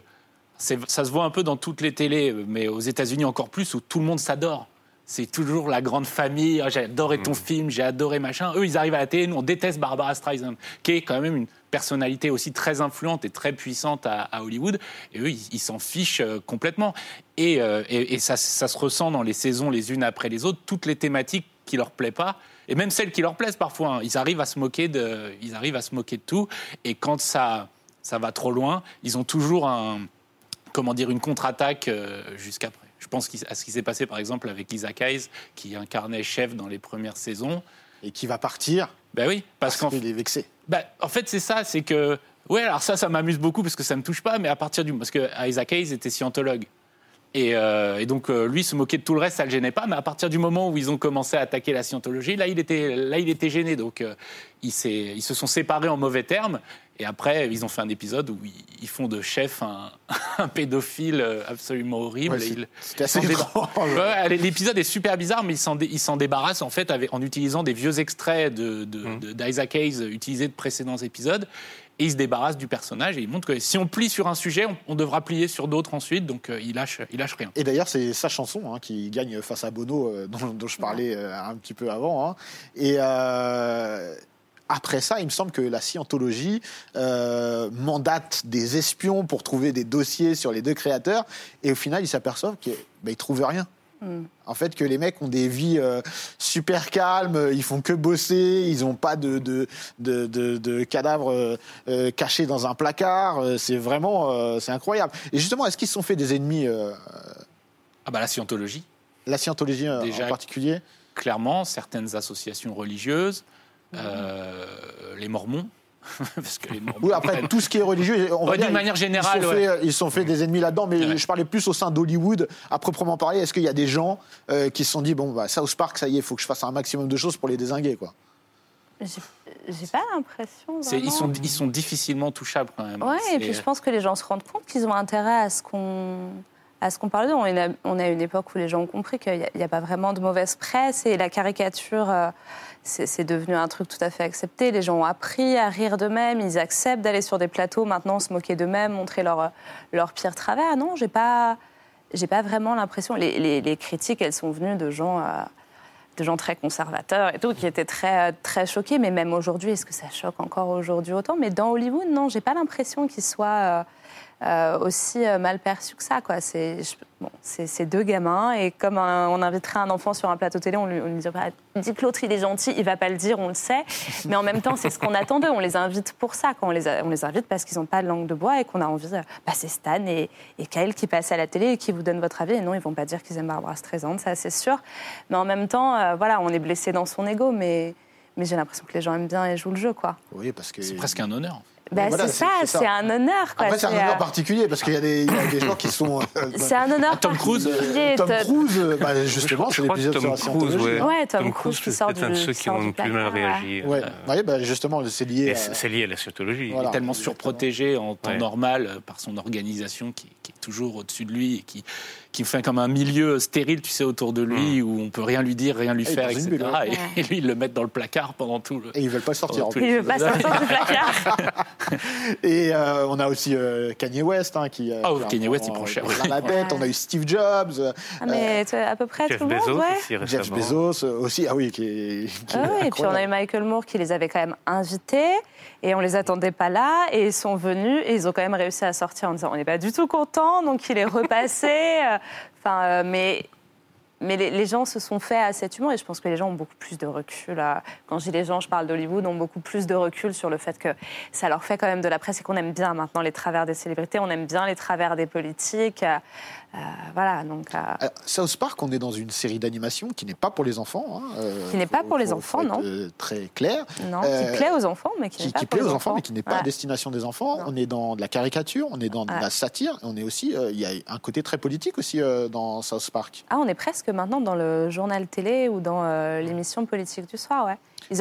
Speaker 5: ça se voit un peu dans toutes les télés, mais aux États-Unis encore plus, où tout le monde s'adore. C'est toujours la grande famille. Ah, j'ai adoré ton film, j'ai adoré machin. Eux, ils arrivent à la télé. Nous, on déteste Barbara Streisand, qui est quand même une personnalité aussi très influente et très puissante à, à Hollywood. Et eux, ils ils s'en fichent euh, complètement. Et, euh, et- et ça, ça se ressent dans les saisons les unes après les autres. Toutes les thématiques qui leur plaisent pas, et même celles qui leur plaisent parfois. hein. Ils arrivent à se moquer de, ils arrivent à se moquer de tout. Et quand ça, ça va trop loin, ils ont toujours un, comment dire, une contre-attaque euh, jusqu'après. Je pense à ce qui s'est passé par exemple avec Lisa Keyes, qui incarnait chef dans les premières saisons.
Speaker 2: Et qui va partir
Speaker 5: Ben oui, parce qu'en
Speaker 2: qu'il est vexé.
Speaker 5: bah, en fait, c'est ça, c'est que. Ouais, alors ça, ça m'amuse beaucoup parce que ça me touche pas, mais à partir du. Parce que Isaac Hayes était scientologue. Et, euh, et donc, euh, lui, se moquer de tout le reste, ça le gênait pas. Mais à partir du moment où ils ont commencé à attaquer la scientologie, là, il était, là, il était gêné. Donc, euh, ils se sont séparés en mauvais termes. Et après, ils ont fait un épisode où ils- font de chef un, un pédophile absolument horrible.
Speaker 2: Ouais, c'est- assez
Speaker 5: L'épisode est super bizarre, mais ils s'en débarrassent en fait avec- en utilisant des vieux extraits de- de- d'Isaac Hayes utilisés de précédents épisodes. Et ils se débarrassent du personnage et ils montrent que si on plie sur un sujet, on, on devra plier sur d'autres ensuite. Donc euh, lâchent, ils lâchent rien.
Speaker 2: Et d'ailleurs, c'est sa chanson hein, qui gagne face à Bono, euh, dont, dont je parlais euh, un petit peu avant. hein. Et euh, après ça, il me semble que la scientologie euh, mandate des espions pour trouver des dossiers sur les deux créateurs. Et au final, ils s'aperçoivent qu'ils ne trouvent rien.
Speaker 3: Mm.
Speaker 2: En fait, que les mecs ont des vies euh, super calmes, ils font que bosser, ils n'ont pas de, de, de, de- de cadavres euh, cachés dans un placard. C'est vraiment, euh, c'est incroyable. Et justement, est-ce qu'ils se sont fait des ennemis euh,
Speaker 5: Ah bah la scientologie,
Speaker 2: La scientologie
Speaker 5: Déjà-
Speaker 2: en particulier?
Speaker 5: clairement, certaines associations religieuses, les Mormons, parce que les Mormons.
Speaker 2: Oui, après, tout ce qui est religieux, on va
Speaker 5: Ouais,
Speaker 2: dire,
Speaker 5: d'une manière générale,
Speaker 2: ils se sont,
Speaker 5: ouais.
Speaker 2: fait, ils se sont fait des ennemis là-dedans, mais
Speaker 5: Ouais.
Speaker 2: je parlais plus au sein d'Hollywood, à proprement parler. Est-ce qu'il y a des gens euh, qui se sont dit, bon, bah, South Park, ça y est, il faut que je fasse un maximum de choses pour les désinguer, quoi?
Speaker 3: J'ai pas l'impression.
Speaker 5: Ils, sont, ils sont difficilement touchables quand même.
Speaker 3: Ouais,
Speaker 5: C'est-
Speaker 3: et puis je pense que les gens se rendent compte qu'ils ont intérêt à ce qu'on à ce qu'on parle d'eux. On est à- on à une époque où les gens ont compris qu'il n'y a, pas vraiment de mauvaise presse et la caricature, euh, c'est devenu un truc tout à fait accepté. Les gens ont appris à rire d'eux-mêmes, ils acceptent d'aller sur des plateaux maintenant, se moquer d'eux-mêmes, montrer leur, pire travers. Non, j'ai pas, pas vraiment l'impression. Les critiques, elles sont venues de gens. euh, de gens très conservateurs et tout, qui étaient très, très choqués. Mais même aujourd'hui, est-ce que ça choque encore aujourd'hui autant? Mais dans Hollywood, non, j'ai pas l'impression qu'ils soient euh, euh, aussi euh, mal perçus que ça. Quoi. C'est, je- bon, c'est, c'est deux gamins et comme un- on inviterait un enfant sur un plateau télé, on lui, on lui dirait bah, dis que l'autre il est gentil, il va pas le dire, on le sait. Mais en même temps, c'est ce qu'on attend d'eux. On les invite pour ça. Quand on les, a- on les invite parce qu'ils n'ont pas de langue de bois et qu'on a envie. euh, Bah, c'est Stan et, et Kyle qui passent à la télé et qui vous donnent votre avis. Et non, ils vont pas dire qu'ils aiment Barbara Streisand, ça c'est sûr. Mais en même temps, euh, voilà, on est blessé dans son ego, mais, mais j'ai l'impression que les gens aiment bien et jouent le jeu, quoi.
Speaker 2: Oui, parce que.
Speaker 5: C'est presque un honneur.
Speaker 3: Bah,
Speaker 2: Voilà,
Speaker 3: c'est
Speaker 2: c'est-
Speaker 3: ça,
Speaker 2: c'est
Speaker 3: c'est un honneur, quoi.
Speaker 2: Après, c'est un
Speaker 3: C'est,
Speaker 2: honneur
Speaker 3: euh,
Speaker 2: particulier, parce qu'il y, a des- il y a des gens qui sont. euh,
Speaker 3: C'est un honneur
Speaker 5: Tom Cruise,
Speaker 3: particulier.
Speaker 2: Tom
Speaker 3: Tom-
Speaker 2: Cruise, euh, bah, justement, c'est l'épisode sur
Speaker 4: Tom
Speaker 2: la
Speaker 4: Cruise,
Speaker 2: scientologie.
Speaker 4: ouais.
Speaker 3: Ouais, Tom Cruise qui sort
Speaker 4: c'est peut-être un de
Speaker 3: du-
Speaker 4: ceux qui ont
Speaker 3: du
Speaker 4: le plus mal réagi.
Speaker 2: Ouais,
Speaker 4: euh,
Speaker 2: Ouais, bah, justement, c'est lié. à-
Speaker 4: C'est c'est lié à la scientologie.
Speaker 2: Voilà.
Speaker 5: Il est tellement
Speaker 2: exactement.
Speaker 5: surprotégé en temps
Speaker 4: Ouais.
Speaker 5: normal par son organisation qui, qui est toujours au-dessus de lui et qui, qui fait comme un milieu stérile, tu sais, autour de lui où on peut rien lui dire, rien lui
Speaker 2: Et
Speaker 5: faire, etc.
Speaker 2: bulle, ouais.
Speaker 5: Et, et lui, ils le mettent dans le placard pendant tout le.
Speaker 2: Et ils veulent pas sortir. en
Speaker 5: Tout-
Speaker 2: plus.
Speaker 3: Il veut pas sortir du placard.
Speaker 2: Et euh, on a aussi euh, Kanye West, hein, qui. euh,
Speaker 5: Ah,
Speaker 2: a
Speaker 5: Kanye West, il prend cher.
Speaker 2: la tête.
Speaker 3: Ouais.
Speaker 2: On a eu Steve Jobs,
Speaker 3: Ah, mais tu- à peu près
Speaker 4: Jeff
Speaker 3: tout le monde,
Speaker 4: Bezos
Speaker 3: ouais.
Speaker 4: aussi.
Speaker 2: Jeff Bezos aussi. Ah oui, qui est. qui est
Speaker 3: Ah oui, et puis on a eu. Michael Moore qui les avait quand même invités et on les attendait pas là et ils sont venus et ils ont quand même réussi à sortir en disant on n'est pas du tout content donc il est repassé. Enfin, euh, mais mais les, les gens se sont faits à cet humour et je pense que les gens ont beaucoup plus de recul. euh, Quand je dis les gens, je parle d'Hollywood, ont beaucoup plus de recul sur le fait que ça leur fait quand même de la presse et qu'on aime bien maintenant les travers des célébrités, on aime bien les travers des politiques. Euh, voilà, donc. euh,
Speaker 2: Alors, South Park, on est dans une série d'animation qui n'est pas pour les enfants. hein, euh,
Speaker 3: Qui n'est pas pour les enfants, non.
Speaker 2: euh, Très clair.
Speaker 3: non, qui plaît aux enfants, mais qui,
Speaker 2: Qui,
Speaker 3: n'est pas
Speaker 2: qui
Speaker 3: pour
Speaker 2: plaît
Speaker 3: les
Speaker 2: aux enfants, mais qui n'est pas à destination des enfants.
Speaker 3: Non.
Speaker 2: On est dans de la caricature, on est dans de
Speaker 3: Ouais.
Speaker 2: la satire, on est aussi. Il y a un côté très politique aussi dans South Park.
Speaker 3: Ah, on est presque maintenant dans le journal télé ou dans l'émission politique du soir, ouais.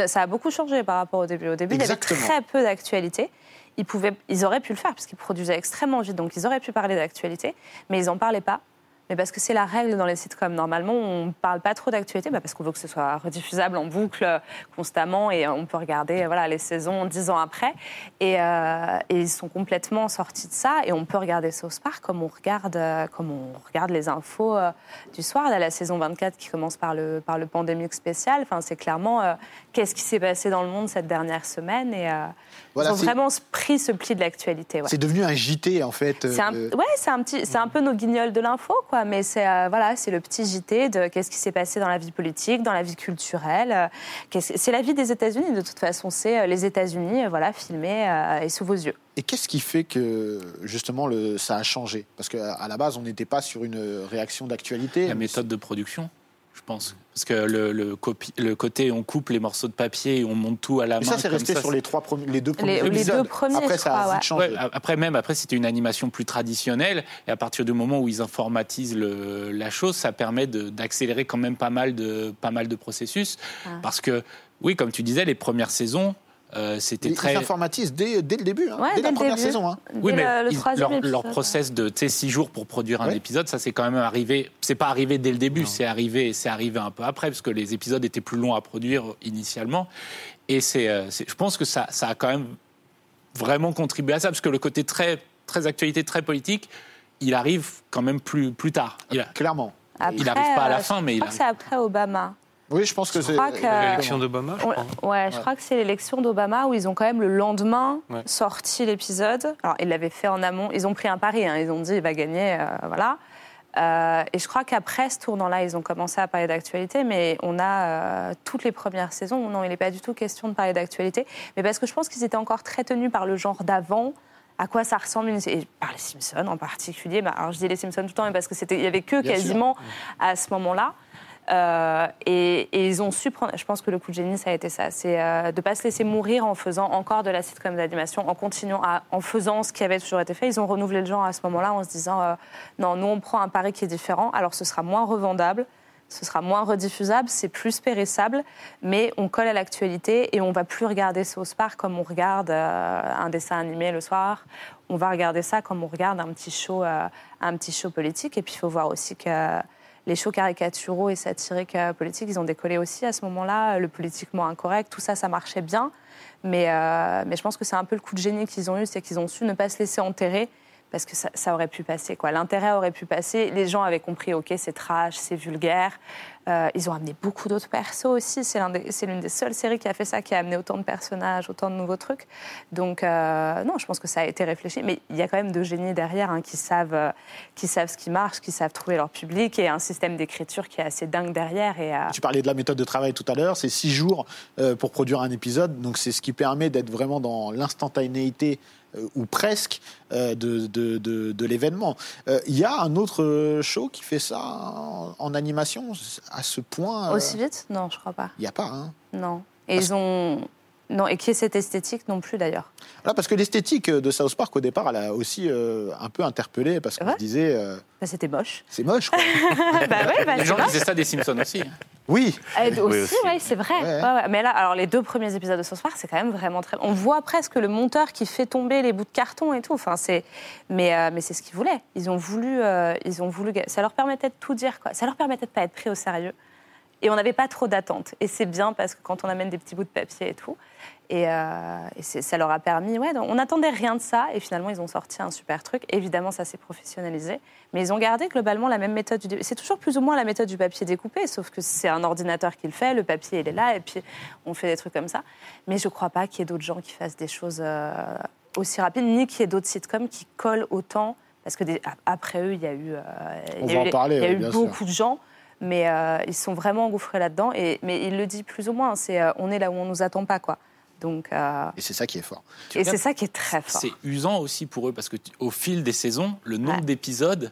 Speaker 3: Ça a beaucoup changé par rapport au début. Au début,
Speaker 2: Exactement.
Speaker 3: il y avait très peu d'actualité. Ils, auraient pu le faire, parce qu'ils produisaient extrêmement vite, donc ils auraient pu parler d'actualité, mais ils n'en parlaient pas. Mais parce que c'est la règle dans les sitcoms. Normalement, on ne parle pas trop d'actualité bah, parce qu'on veut que ce soit rediffusable en boucle euh, constamment et on peut regarder euh, voilà, les saisons dix ans après. Et, euh, et ils sont complètement sortis de ça. Et on peut regarder South Park comme on regarde, euh, comme on regarde les infos euh, du soir. Là, la saison 24 qui commence par le, par le pandémique spécial. Enfin, c'est clairement euh, qu'est-ce qui s'est passé dans le monde cette dernière semaine. Et euh,
Speaker 2: Voilà,
Speaker 3: ils ont vraiment pris ce pli de l'actualité. ouais.
Speaker 2: C'est devenu un JT, en fait.
Speaker 3: C'est un,
Speaker 2: euh,
Speaker 3: ouais, c'est un petit, un peu nos guignols de l'info, quoi. Mais c'est euh, voilà, c'est le petit JT de qu'est-ce qui s'est passé dans la vie politique, dans la vie culturelle. euh, c'est la vie des États-Unis de toute façon. C'est euh, les États-Unis, voilà, filmés euh, et sous vos yeux.
Speaker 2: Et qu'est-ce qui fait que, justement, le, ça a changé? Parce qu'à à la base, on n'était pas sur une réaction d'actualité.
Speaker 5: La méthode de production, je pense. Parce que le, le, côté, on coupe les morceaux de papier et on monte tout à la
Speaker 2: Mais
Speaker 5: main.
Speaker 2: ça, c'est resté
Speaker 5: ça,
Speaker 2: sur les, trois premiers, les deux premiers
Speaker 3: Les- les
Speaker 2: épisodes.
Speaker 3: deux premiers,
Speaker 2: Après, ça a
Speaker 3: crois,
Speaker 2: vite changé.
Speaker 5: Ouais, après même, après c'était une animation plus traditionnelle et à partir du moment où ils informatisent le- la chose, ça permet de- d'accélérer quand même pas mal de pas mal de processus
Speaker 3: Ah.
Speaker 5: parce que oui, comme tu disais, les premières saisons, Euh, C'était
Speaker 2: Ils
Speaker 5: très.
Speaker 2: ils informatisent dès, dès le début, hein,
Speaker 3: Ouais,
Speaker 2: dès
Speaker 3: dès
Speaker 2: la
Speaker 3: le
Speaker 2: première
Speaker 3: début.
Speaker 2: saison. hein.
Speaker 5: Oui, mais
Speaker 3: le, le
Speaker 5: ils-
Speaker 3: troisième
Speaker 5: leur, leur process de six jours pour produire un épisode, ça c'est quand même arrivé. C'est pas arrivé dès le début, c'est arrivé, c'est arrivé un peu après parce que les épisodes étaient plus longs à produire initialement. Et c'est, euh, c'est- je pense que ça, ça a quand même vraiment contribué à ça parce que le côté très, très actualité, très politique, il arrive quand même plus, plus tard. Il, a-
Speaker 2: Clairement.
Speaker 5: il arrive pas à la
Speaker 3: euh,
Speaker 5: fin, mais
Speaker 3: je
Speaker 5: il
Speaker 3: crois que
Speaker 5: arrive.
Speaker 3: c'est après Obama.
Speaker 2: Oui, je pense que c'est.
Speaker 4: L'élection d'Obama, je
Speaker 3: Ouais,
Speaker 4: crois.
Speaker 3: ouais, je crois que c'est l'élection d'Obama où ils ont quand même le lendemain
Speaker 4: Ouais.
Speaker 3: sorti l'épisode. Alors, ils l'avaient fait en amont. Ils ont pris un pari. hein. Ils ont dit il va gagner. euh, voilà. Euh, et je crois qu'après ce tournant-là, ils ont commencé à parler d'actualité, mais on a euh, toutes les premières saisons. Non, il n'est pas du tout question de parler d'actualité, mais parce que je pense qu'ils étaient encore très tenus par le genre d'avant. À quoi ça ressemble une... et par les Simpsons en particulier. Bah, alors je dis les Simpsons tout le temps, mais parce que c'était, il y avait que
Speaker 2: Bien sûr.
Speaker 3: quasiment à ce moment-là. Euh, et, ils ont su prendre. Je pense que le coup de génie, ça a été ça. C'est euh, de ne pas se laisser mourir en faisant encore de la sitcom d'animation, en continuant, à, en faisant ce qui avait toujours été fait. Ils ont renouvelé le genre à ce moment-là en se disant euh, non, nous on prend un pari qui est différent. Alors ce sera moins revendable, ce sera moins rediffusable, c'est plus périssable, mais on colle à l'actualité et on va plus regarder South Park comme on regarde un dessin animé le soir. On va regarder ça comme on regarde un petit show, un petit show politique. Et puis il faut voir aussi que les shows caricaturaux et satiriques euh, politiques, ils ont décollé aussi à ce moment-là. Le politiquement incorrect, tout ça, ça marchait bien. Mais, euh, mais je pense que c'est un peu le coup de génie qu'ils ont eu, c'est qu'ils ont su ne pas se laisser enterrer parce que ça, aurait pu passer. quoi. L'intérêt aurait pu passer. Les gens avaient compris, ok, c'est trash, c'est vulgaire. Euh, ils ont amené beaucoup d'autres persos aussi. C'est l'un des- l'une des seules séries qui a fait ça, qui a amené autant de personnages, autant de nouveaux trucs. Donc, euh, non, je pense que ça a été réfléchi. Mais il y a quand même de génies derrière hein, qui, savent, euh, qui savent ce qui marche, qui savent trouver leur public et un système d'écriture qui est assez dingue derrière.
Speaker 2: Tu parlais de la méthode de travail tout à l'heure, c'est six jours pour produire un épisode, donc c'est ce qui permet d'être vraiment dans l'instantanéité ou presque euh, de, de, de- de l'événement. Euh, Il y a un autre euh, show qui fait ça en, en animation à ce point. euh,
Speaker 3: Aussi vite Non, je crois pas.
Speaker 2: Il n'y a pas. Hein.
Speaker 3: Non. Et ils ont. Non, et qui est cette esthétique non plus d'ailleurs.
Speaker 2: Voilà, parce que l'esthétique de South Park au départ, elle a aussi euh, un peu interpellé parce qu'on
Speaker 3: Ouais.
Speaker 2: se disait euh,
Speaker 3: Bah, C'était moche.
Speaker 2: c'est moche. Quoi.
Speaker 3: bah ouais, bah,
Speaker 5: Les
Speaker 3: c'est
Speaker 5: gens disaient ça des Simpsons aussi.
Speaker 2: oui,
Speaker 4: Oui,
Speaker 3: aussi,
Speaker 4: aussi.
Speaker 3: ouais, c'est vrai.
Speaker 2: Ouais.
Speaker 3: Ouais, ouais. Mais là, alors les deux premiers épisodes de South Park, c'est quand même vraiment très. On voit presque le monteur qui fait tomber les bouts de carton et tout. Enfin, c'est. Mais, euh, mais c'est ce qu'ils voulaient. Ils ont voulu. euh, ils ont voulu. Ça leur permettait de tout dire, quoi. Ça leur permettait de pas être pris au sérieux. Et on n'avait pas trop d'attentes. Et c'est bien parce que quand on amène des petits bouts de papier et tout, et, euh, et ça leur a permis. Ouais, on n'attendait rien de ça. Et finalement, ils ont sorti un super truc. Évidemment, ça s'est professionnalisé. Mais ils ont gardé globalement la même méthode du début. C'est toujours plus ou moins la méthode du papier découpé, sauf que c'est un ordinateur qui le fait, le papier il est là, et puis on fait des trucs comme ça. Mais je ne crois pas qu'il y ait d'autres gens qui fassent des choses euh, aussi rapides, ni qu'il y ait d'autres sitcoms qui collent autant. Parce que des- après eux, il y a eu, euh, il y a eu,
Speaker 2: parler,
Speaker 3: il y a
Speaker 2: oui,
Speaker 3: eu
Speaker 2: bien sûr.
Speaker 3: beaucoup de gens. Mais euh, ils sont vraiment engouffrés là-dedans. Et, mais il le dit plus ou moins, c'est euh, on est là où on nous attend pas, quoi. Donc, euh,
Speaker 2: et c'est ça qui est fort.
Speaker 5: Tu
Speaker 3: et c'est ça qui est très fort.
Speaker 5: C'est usant aussi pour eux parce que tu- au fil des saisons, le nombre
Speaker 3: Ouais.
Speaker 5: d'épisodes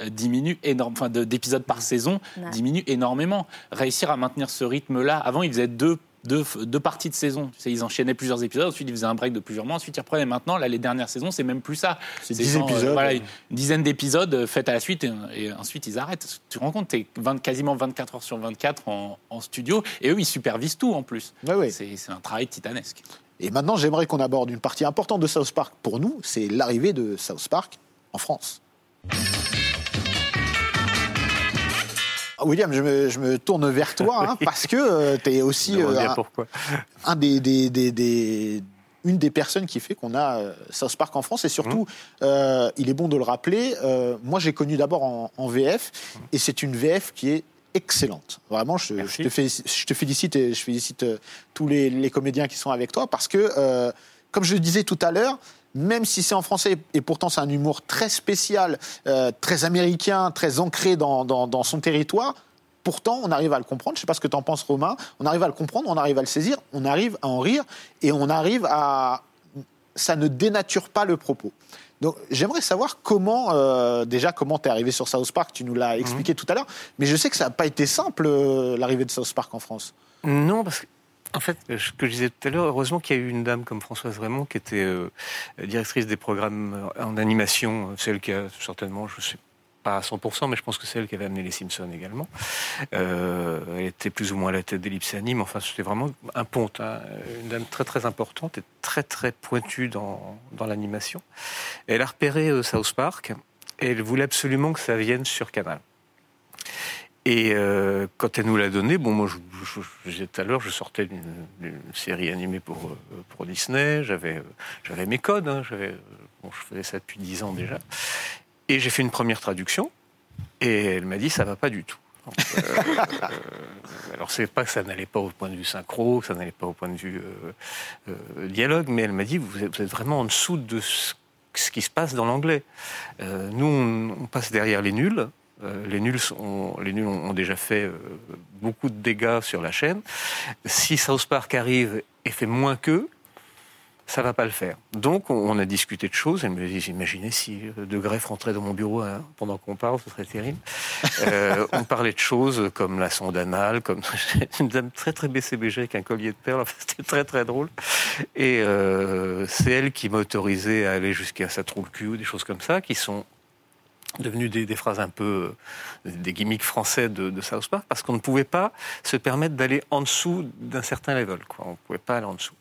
Speaker 5: euh, diminue énorme, enfin de- d'épisodes par saison
Speaker 3: Ouais.
Speaker 5: diminue énormément. Réussir à maintenir ce rythme-là, avant ils faisaient deux, deux, deux parties de saison. Tu sais, ils enchaînaient plusieurs épisodes, ensuite ils faisaient un break de plusieurs mois, ensuite ils reprenaient. Maintenant, là, les dernières saisons, c'est même plus ça.
Speaker 2: C'est 10
Speaker 5: genre, euh,
Speaker 2: épisodes.
Speaker 5: voilà, une dizaine d'épisodes euh, faits à la suite et, et ensuite ils arrêtent. Tu te rends compte, t'es 20 quasiment 24 heures sur 24 en, en studio et eux ils supervisent tout en plus.
Speaker 2: Ouais, ouais.
Speaker 5: C'est c'est un travail titanesque.
Speaker 2: Et maintenant, j'aimerais qu'on aborde une partie importante de South Park pour nous, c'est l'arrivée de South Park en France. Ah, William, je me, je me tourne vers toi hein, parce que tu es aussi euh, un, un des, des- des- des- une des personnes qui fait qu'on a euh, South Park en France. Et surtout, euh, il est bon de le rappeler, euh, moi j'ai connu d'abord en, en VF et c'est une VF qui est excellente. Vraiment, je, te, félicite, je te félicite et je félicite euh, tous les, les comédiens qui sont avec toi parce que, euh, comme je le disais tout à l'heure, même si c'est en français et pourtant c'est un humour très spécial, euh, très américain, très ancré dans, dans- dans son territoire, pourtant on arrive à le comprendre. Je sais pas ce que tu en penses, Romain. On arrive à le comprendre, on arrive à le saisir, on arrive à en rire et on arrive à. Ça ne dénature pas le propos. Donc j'aimerais savoir comment, euh, déjà, comment tu es arrivé sur South Park. Tu nous l'as expliqué tout à l'heure, mais je sais que ça n'a pas été simple euh, l'arrivée de South Park en France.
Speaker 4: Non, parce que, en fait, ce que je disais tout à l'heure, heureusement qu'il y a eu une dame comme Françoise Raymond qui était euh, directrice des programmes euh, en animation, celle qui a certainement, je sais pas à 100%, mais je pense que c'est elle qui avait amené les Simpsons également. Euh, elle était plus ou moins à la tête d'Ellipse Anime. Enfin, c'était vraiment un ponte, hein. une dame très très importante et très très pointue dans, dans l'animation. Elle a repéré euh, South Park et elle voulait absolument que ça vienne sur Canal. Et euh, quand elle nous l'a donné, bon, moi, je, disais tout à l'heure, je sortais d'une série animée pour, euh, Disney, j'avais, euh, j'avais mes codes, hein, je faisais ça depuis dix ans déjà. Et j'ai fait une première traduction, et elle m'a dit, ça va pas du tout. Euh, euh, alors, c'est pas que ça n'allait pas au point de vue synchro, que ça n'allait pas au point de vue dialogue, mais elle m'a dit, vous êtes, vraiment en dessous de ce, qui se passe dans l'anglais. Nous, on passe derrière les nuls, euh, les nuls, ont, déjà fait euh, beaucoup de dégâts sur la chaîne. Si South Park arrive et fait moins qu'eux, ça va pas le faire. Donc, on, a discuté de choses. Elle me dit, imaginez si euh, De Greff rentrait dans mon bureau hein, pendant qu'on parle, ce serait terrible. On parlait de choses comme la sonde anale, comme une dame très très BCBG avec un collier de perles. Enfin, C'était très très drôle. Et c'est elle qui m'a autorisé à aller jusqu'à ça trouve le cul ou des choses comme ça, qui sont devenues des, des phrases un peu euh, des gimmicks français de, de South Park, parce qu'on ne pouvait pas se permettre d'aller en dessous d'un certain level. Quoi. On ne pouvait pas aller en dessous.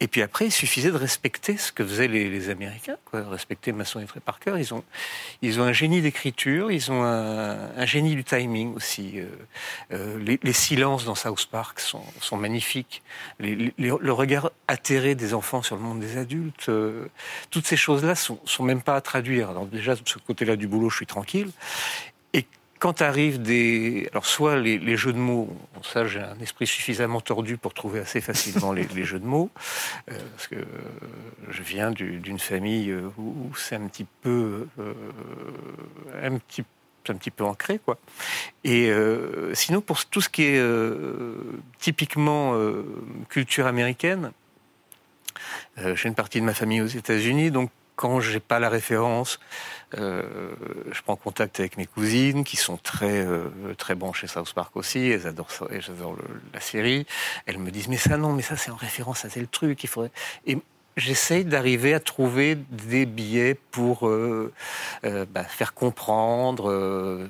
Speaker 4: Et puis après, il suffisait de respecter ce que faisaient les, les Américains, quoi. respecter Masson et Trey Parker. Ils ont, ils ont un génie d'écriture, ils ont un, un, génie du timing aussi. Euh, euh, les, les, silences dans South Park sont, sont magnifiques. Les, le regard atterré des enfants sur le monde des adultes, euh, toutes ces choses-là sont, sont même pas à traduire. Alors déjà, de ce côté-là du boulot, je suis tranquille. Quand arrivent des... Alors, soit les, jeux de mots, ça, j'ai un esprit suffisamment tordu pour trouver assez facilement les, jeux de mots, euh, parce que euh, je viens d'une famille où, où c'est un petit peu... Euh, un petit un petit peu ancré, quoi. Et euh, sinon, pour tout ce qui est euh, typiquement euh, culture américaine, j'ai une partie de ma famille aux États-Unis, donc quand j'ai pas la référence, euh, je prends contact avec mes cousines qui sont très euh, très branchées South Park aussi. Elles adorent la série. Elles me disent mais ça non, mais ça c'est en référence à tel truc. Il faudrait. J'essaye d'arriver à trouver des billets pour euh, euh, bah, faire comprendre, euh,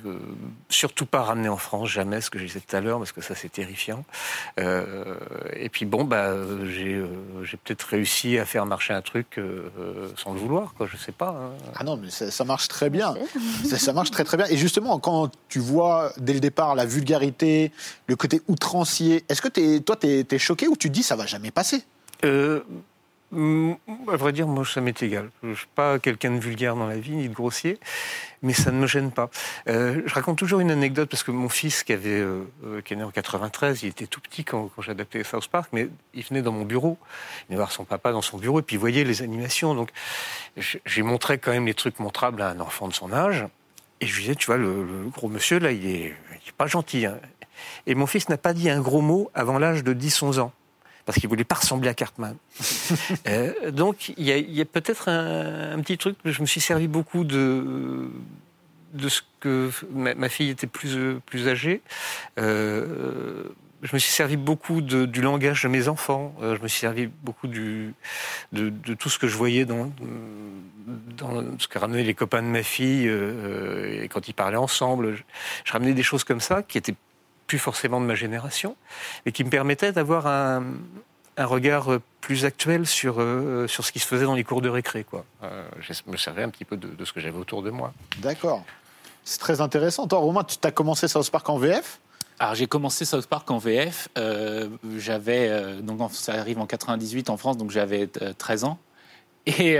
Speaker 4: surtout pas ramener en France jamais ce que je disais tout à l'heure parce que ça c'est terrifiant. Euh, et puis bon, bah, j'ai j'ai peut-être réussi à faire marcher un truc sans le vouloir, quoi. Je sais pas. Hein.
Speaker 2: Ah non, mais ça, ça marche très bien. ça, ça marche très très bien. Et justement, quand tu vois dès le départ la vulgarité, le côté outrancier, est-ce que es, toi t'es es choqué ou tu te dis ça va jamais passer?
Speaker 4: Euh, à vrai dire, moi, ça m'est égal. Je ne suis pas quelqu'un de vulgaire dans la vie, ni de grossier, mais ça ne me gêne pas. Euh, je raconte toujours une anecdote parce que mon fils, qui, avait, euh, qui est né en 93, il était tout petit quand, quand j'adaptais South Park, mais il venait dans mon bureau. Il venait voir son papa dans son bureau et puis il voyait les animations. Donc, j'ai montré quand même les trucs montrables à un enfant de son âge. Et je lui disais, tu vois, le, gros monsieur, là, il est, il est pas gentil. Hein. Et mon fils n'a pas dit un gros mot avant l'âge de 10-11 ans parce qu'il voulait pas ressembler à Cartman. euh, donc il y a, peut-être un, un, petit truc. Je me suis servi beaucoup de de ce que ma, ma fille était plus plus âgée. Euh, je me suis servi beaucoup de, du langage de mes enfants. Euh, je me suis servi beaucoup du, de, de, tout ce que je voyais dans, dans ce que ramenaient les copains de ma fille euh, et quand ils parlaient ensemble. Je, je ramenais des choses comme ça qui étaient plus forcément de ma génération, mais qui me permettait d'avoir un, un, regard plus actuel sur, euh, sur ce qui se faisait dans les cours de récré. Quoi. Euh, je me servais un petit peu de, de ce que j'avais autour de moi.
Speaker 2: D'accord. C'est très intéressant. Toi, Romain, tu as commencé South Park en VF
Speaker 5: alors j'ai commencé South Park en VF. Euh, j'avais euh, donc ça arrive en 98 en France, donc j'avais 13 ans et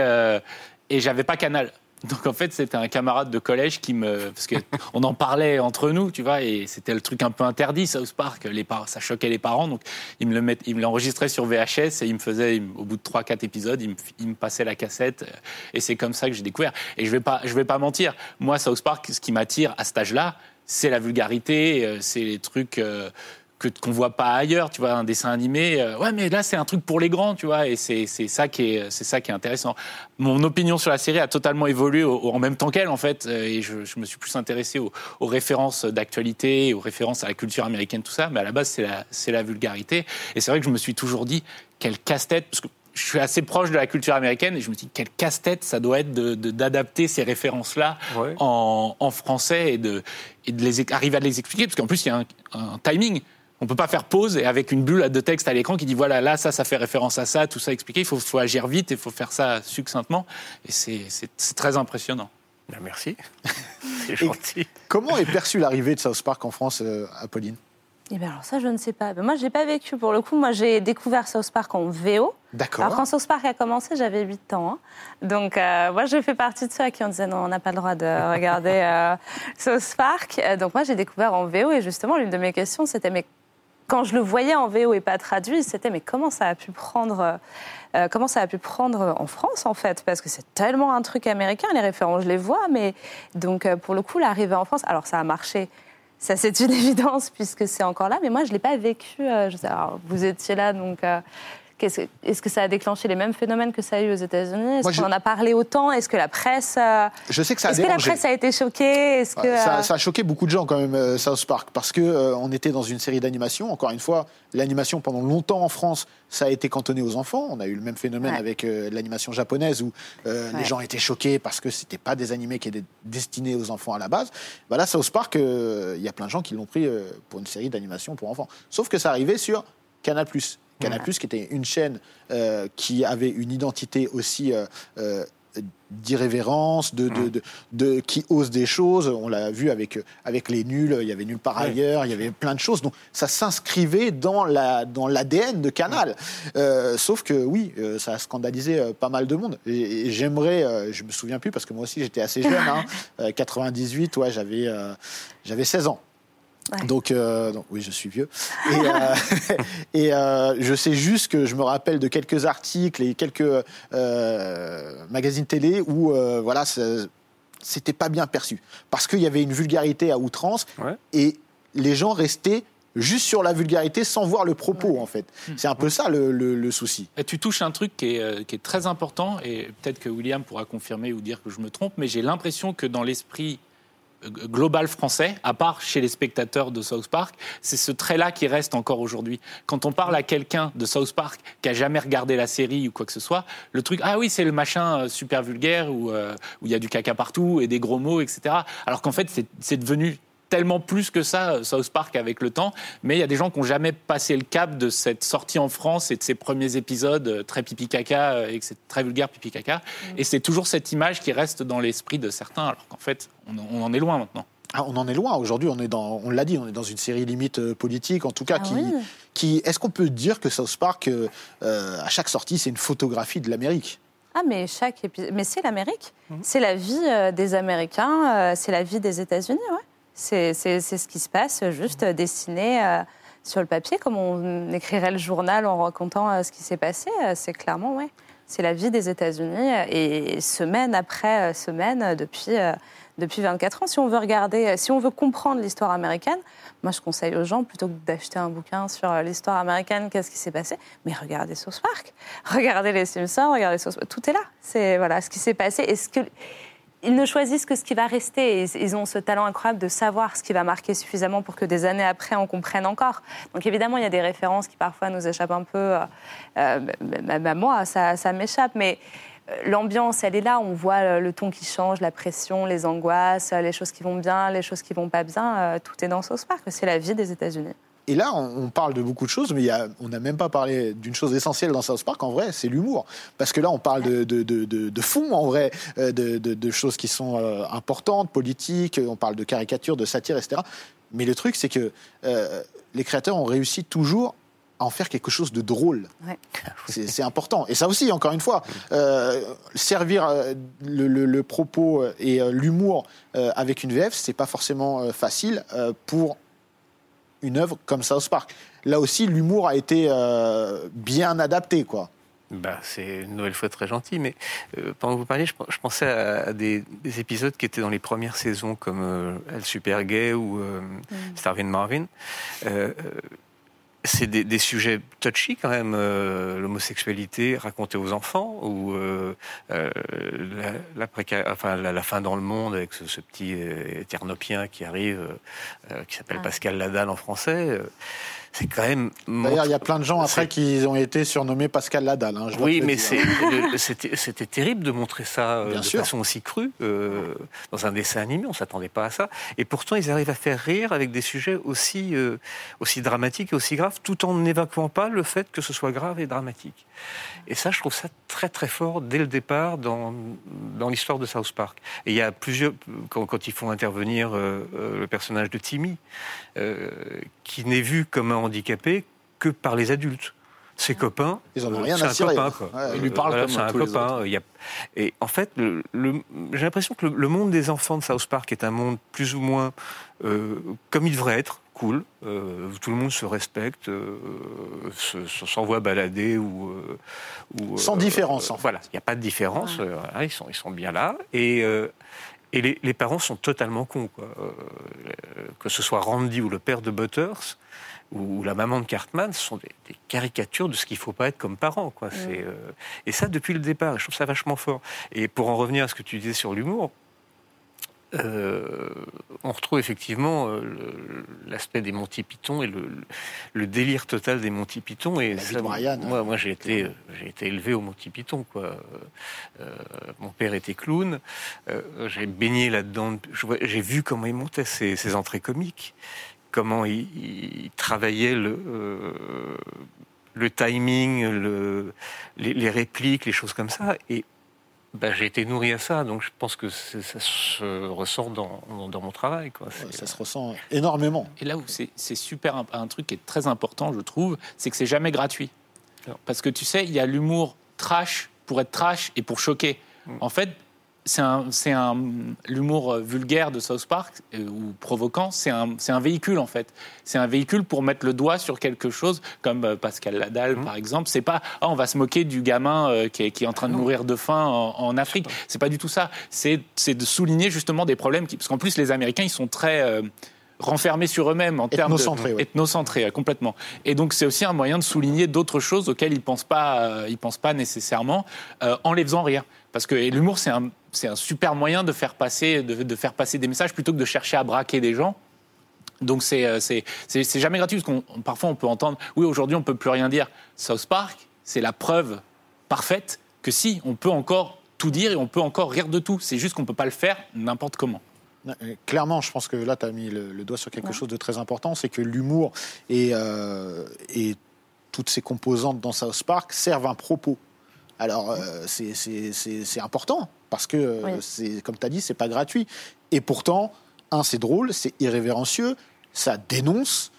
Speaker 5: et j'avais pas Canal. Donc en fait, c'était un camarade de collège qui me, parce que on en parlait entre nous, tu vois, et c'était le truc un peu interdit, South Park. Les par... ça choquait les parents, donc il me le met... il me l'enregistrait sur VHS et il me faisait, au bout de trois, quatre épisodes, il me... il me, passait la cassette, et c'est comme ça que j'ai découvert. Et je vais pas, je vais pas mentir, moi South Park, ce qui m'attire à cet âge-là, c'est la vulgarité, c'est les trucs. Euh que qu'on voit pas ailleurs, tu vois, un dessin animé. Euh, ouais, mais là c'est un truc pour les grands, tu vois, et c'est c'est ça qui est c'est ça qui est intéressant. Mon opinion sur la série a totalement évolué au, au, en même temps qu'elle en fait, euh, et je, je, me suis plus intéressé aux, aux références d'actualité, aux références à la culture américaine, tout ça. Mais à la base c'est la c'est la vulgarité, et c'est vrai que je me suis toujours dit quel casse-tête parce que je suis assez proche de la culture américaine et je me dis quel casse-tête ça doit être d'adapter de, ces références-là en, en, français et de, et de les, arriver à les expliquer, parce qu'en plus il y a un, un timing. On peut pas faire pause et avec une bulle de texte à l'écran qui dit voilà là ça ça fait référence à ça tout ça expliqué. Il faut, faut agir vite et il faut faire ça succinctement et c'est très impressionnant.
Speaker 4: Ben, merci, c'est gentil.
Speaker 2: comment est perçue l'arrivée de South Park en France, euh, Apolline?
Speaker 3: Eh bien alors ça, je ne sais pas. moi, je n'ai pas vécu. Pour le coup, moi, j'ai découvert South Park en VO.
Speaker 2: D'accord.
Speaker 3: Alors, quand South Park a commencé, j'avais 8 ans. Hein. Donc, euh, moi, je fais partie de ceux à qui on disait non, on n'a pas le droit de regarder euh, South Park. Donc, moi, j'ai découvert en VO. Et justement, l'une de mes questions, c'était mais quand je le voyais en VO et pas traduit, c'était mais comment ça a pu prendre euh, comment ça a pu prendre en France en fait? Parce que c'est tellement un truc américain les références je les vois mais donc pour le coup l'arrivée en France alors ça a marché ça, c'est une évidence puisque c'est encore là. Mais moi, je ne l'ai pas vécu. Euh, je sais, alors, vous étiez là, donc. Euh, est-ce que ça a déclenché les mêmes phénomènes que ça a eu aux États-Unis? Est-ce qu'on en a parlé autant? Est-ce que la presse. Euh,
Speaker 2: je sais que ça a
Speaker 3: Est-ce que la presse a été choquée? Est-ce que
Speaker 2: ça, ça, a choqué beaucoup de gens quand même, South Park, parce que on était dans une série d'animation. Encore une fois, l'animation pendant longtemps en France, ça a été cantonné aux enfants. On a eu le même phénomène avec l'animation japonaise où les gens étaient choqués parce que c'était pas des animés qui étaient destinés aux enfants à la base. Bah là, South Park, il y a plein de gens qui l'ont pris pour une série d'animation pour enfants. Sauf que ça arrivait sur Canal+. Canal+, qui était une chaîne euh, qui avait une identité aussi euh, euh, d'irrévérence, de, de, de, qui ose des choses. On l'a vu avec, avec les nuls, il y avait nulle part ailleurs, il y avait plein de choses. Donc ça s'inscrivait dans l'ADN la, dans de Canal. sauf que oui, ça a scandalisé pas mal de monde. Et, j'aimerais, je me souviens plus parce que moi aussi j'étais assez jeune, hein, 98, ouais, j'avais j'avais 16 ans. Euh, donc, oui, je suis vieux. Et, euh, euh, je sais juste que je me rappelle de quelques articles et quelques magazines télé où voilà, c'était pas bien perçu parce qu'il y avait une vulgarité à outrance et les gens restaient juste sur la vulgarité sans voir le propos, en fait. Hmm. C'est un peu ça le, souci.
Speaker 5: Et tu touches un truc qui est, qui est très important, et peut-être que William pourra confirmer ou dire que je me trompe, mais j'ai l'impression que dans l'esprit global français, à part chez les spectateurs de South Park, c'est ce trait-là qui reste encore aujourd'hui. Quand on parle à quelqu'un de South Park qui a jamais regardé la série ou quoi que ce soit, le truc, ah oui, c'est le machin euh, super vulgaire euh, où il y a du caca partout et des gros mots, etc. Alors qu'en fait, c'est devenu tellement plus que ça, euh, South Park, avec le temps. Mais il y a des gens qui n'ont jamais passé le cap de cette sortie en France et de ces premiers épisodes euh, très pipi-caca, euh, et c'est très vulgaire pipi-caca. Mm. Et c'est toujours cette image qui reste dans l'esprit de certains, alors qu'en fait, on, en est loin maintenant.
Speaker 2: Ah, on en est loin. Aujourd'hui, on est dans, on l'a dit, on est dans une série limite politique, en tout cas, ah qui, qui est-ce qu'on peut dire que South Park, à chaque sortie, c'est une photographie de l'Amérique?
Speaker 3: Ah, mais chaque mais c'est l'Amérique, mm. c'est la vie des Américains, c'est la vie des États-Unis, ouais. C'est ce qui se passe, juste dessiné euh, sur le papier, comme on écrirait le journal en racontant euh, ce qui s'est passé. Euh, c'est clairement, ouais. C'est la vie des États-Unis et semaine après semaine depuis, depuis 24 ans. Si on veut regarder, si on veut comprendre l'histoire américaine, moi je conseille aux gens plutôt que d'acheter un bouquin sur l'histoire américaine, qu'est-ce qui s'est passé, mais regardez South Park, regardez les Simpsons, regardez South Park. Tout est là. C'est voilà ce qui s'est passé et ce que ils ne choisissent que ce qui va rester. Ils ont ce talent incroyable de savoir ce qui va marquer suffisamment pour que des années après, on comprenne encore. Donc évidemment, il y a des références qui parfois nous échappent un peu. Euh, euh même à moi, ça, m'échappe. Mais euh, l'ambiance, elle est là. On voit le ton qui change, la pression, les angoisses, les choses qui vont bien, les choses qui vont pas bien. Euh, tout est dans South Park. C'est la vie des États-Unis.
Speaker 2: Et là, on, parle de beaucoup de choses, mais on n'a même pas parlé d'une chose essentielle dans South Park, en vrai, c'est l'humour. Parce que là, on parle de, de, de, fond, en vrai, euh, de, choses qui sont euh, importantes, politiques, on parle de caricatures, de satire, etc. Mais le truc, c'est que euh, les créateurs ont réussi toujours à en faire quelque chose de drôle. C'est important. Et ça aussi, encore une fois, servir le, propos et l'humour avec une VF, c'est pas forcément facile pour une œuvre comme South Park. Là aussi, l'humour a été euh, bien adapté, quoi.
Speaker 4: Bah, c'est une nouvelle fois très gentil, mais euh, pendant que vous parliez, je, pensais à, des, épisodes qui étaient dans les premières saisons, comme euh, El Super Gay ou mm. Starvin Marvin c'est des, sujets touchy quand même, euh, l'homosexualité racontée aux enfants ou euh, euh, la, enfin, la, fin dans le monde avec ce, petit éternopien qui arrive, qui s'appelle ah. Pascal Ladanne en français. C'est quand même.
Speaker 2: D'ailleurs, il y a plein de gens après qui ont été surnommés Pascal Ladal. Hein,
Speaker 4: Oui, mais c'était terrible de montrer ça euh,
Speaker 2: Bien
Speaker 4: de
Speaker 2: sûr.
Speaker 4: façon aussi crue euh, dans un dessin animé. On s'attendait pas à ça. Et pourtant, ils arrivent à faire rire avec des sujets aussi, euh, aussi dramatiques et aussi graves, tout en n'évacuant pas le fait que ce soit grave et dramatique. Et ça, je trouve ça très très fort dès le départ dans, dans l'histoire de South Park. Et il y a plusieurs, quand, quand ils font intervenir euh, le personnage de Timmy, qui n'est vu comme un handicapé que par les adultes. Ses copains, c'est un copain, quoi.
Speaker 2: Ouais.
Speaker 5: Il lui parle comme
Speaker 4: c'est un
Speaker 5: tous
Speaker 4: copain. Et en fait, le- le- j'ai l'impression que le, le monde des enfants de South Park est un monde plus ou moins euh, comme il devrait être, cool. Euh, tout le monde se respecte, euh, se- se- s'envoie balader ou, euh, ou,
Speaker 2: Sans différence, en fait.
Speaker 4: Voilà, il n'y a pas de différence. euh, voilà, ils sont, ils sont bien là. Et euh, et les, les parents sont totalement cons. Quoi. Euh, que ce soit Randy ou le père de Butters ou la maman de Cartman, ce sont des, des caricatures de ce qu'il ne faut pas être comme parent. Quoi. Euh, et ça, depuis le départ, je trouve ça vachement fort. Et pour en revenir à ce que tu disais sur l'humour, euh, on retrouve effectivement euh, l'aspect des Monty Python et le, le délire total des Monty Python. Et
Speaker 2: La vie
Speaker 4: ça,
Speaker 2: de Brian.
Speaker 4: Moi, moi j'ai été, euh, j'ai été élevé au Monty Python. Quoi. Mon père était clown. J'ai baigné là-dedans. J'ai vu comment il montait ses, ses entrées comiques, comment il, il travaillait le, le timing, le, les, les répliques, les choses comme ça. Et ben, j'ai été nourri à ça, donc je pense que ça se ressort dans, dans- dans mon travail. Quoi.
Speaker 2: Ouais,
Speaker 4: C'est-
Speaker 2: ça se ressent énormément.
Speaker 5: Et là où c'est super, un truc qui est très important, je trouve, c'est que c'est jamais gratuit. Parce que tu sais, il y a l'humour trash pour être trash et pour choquer. En fait, c'est un, l'humour euh, vulgaire de South Park euh, ou provoquant, c'est un, un véhicule en fait. C'est un véhicule pour mettre le doigt sur quelque chose, comme euh, Pascal Ladal par exemple. C'est pas ah, on va se moquer du gamin euh, qui, est, qui est en train de mourir de faim en, en Afrique. C'est pas du tout ça. C'est de souligner justement des problèmes qui, parce qu'en plus les Américains ils sont très renfermés sur eux-mêmes en termes de
Speaker 2: Ethnocentrés, ouais.
Speaker 5: ethnocentrés, complètement. Et donc c'est aussi un moyen de souligner d'autres choses auxquelles ils pensent pas, euh, ils pensent pas nécessairement, euh, en les faisant rire. Parce que l'humour c'est un, c'est un super moyen de faire passer, de, de faire passer des messages plutôt que de chercher à braquer des gens. Donc c'est euh, c'est c'est c'est jamais gratuit parce qu'on parfois on peut entendre oui aujourd'hui on peut plus rien dire. South Park c'est la preuve parfaite que si on peut encore tout dire et on peut encore rire de tout. C'est juste qu'on peut pas le faire n'importe comment.
Speaker 2: Clairement, je pense que là, tu as mis le, le doigt sur quelque chose de très important, c'est que l'humour et, euh, et toutes ces composantes dans South Park servent un propos. Alors, euh, c'est- c'est c'est- c'est important, parce que, euh,
Speaker 3: Oui.
Speaker 2: c'est comme tu as dit, c'est pas gratuit. Et pourtant, un, c'est drôle, c'est irrévérencieux, ça dénonce,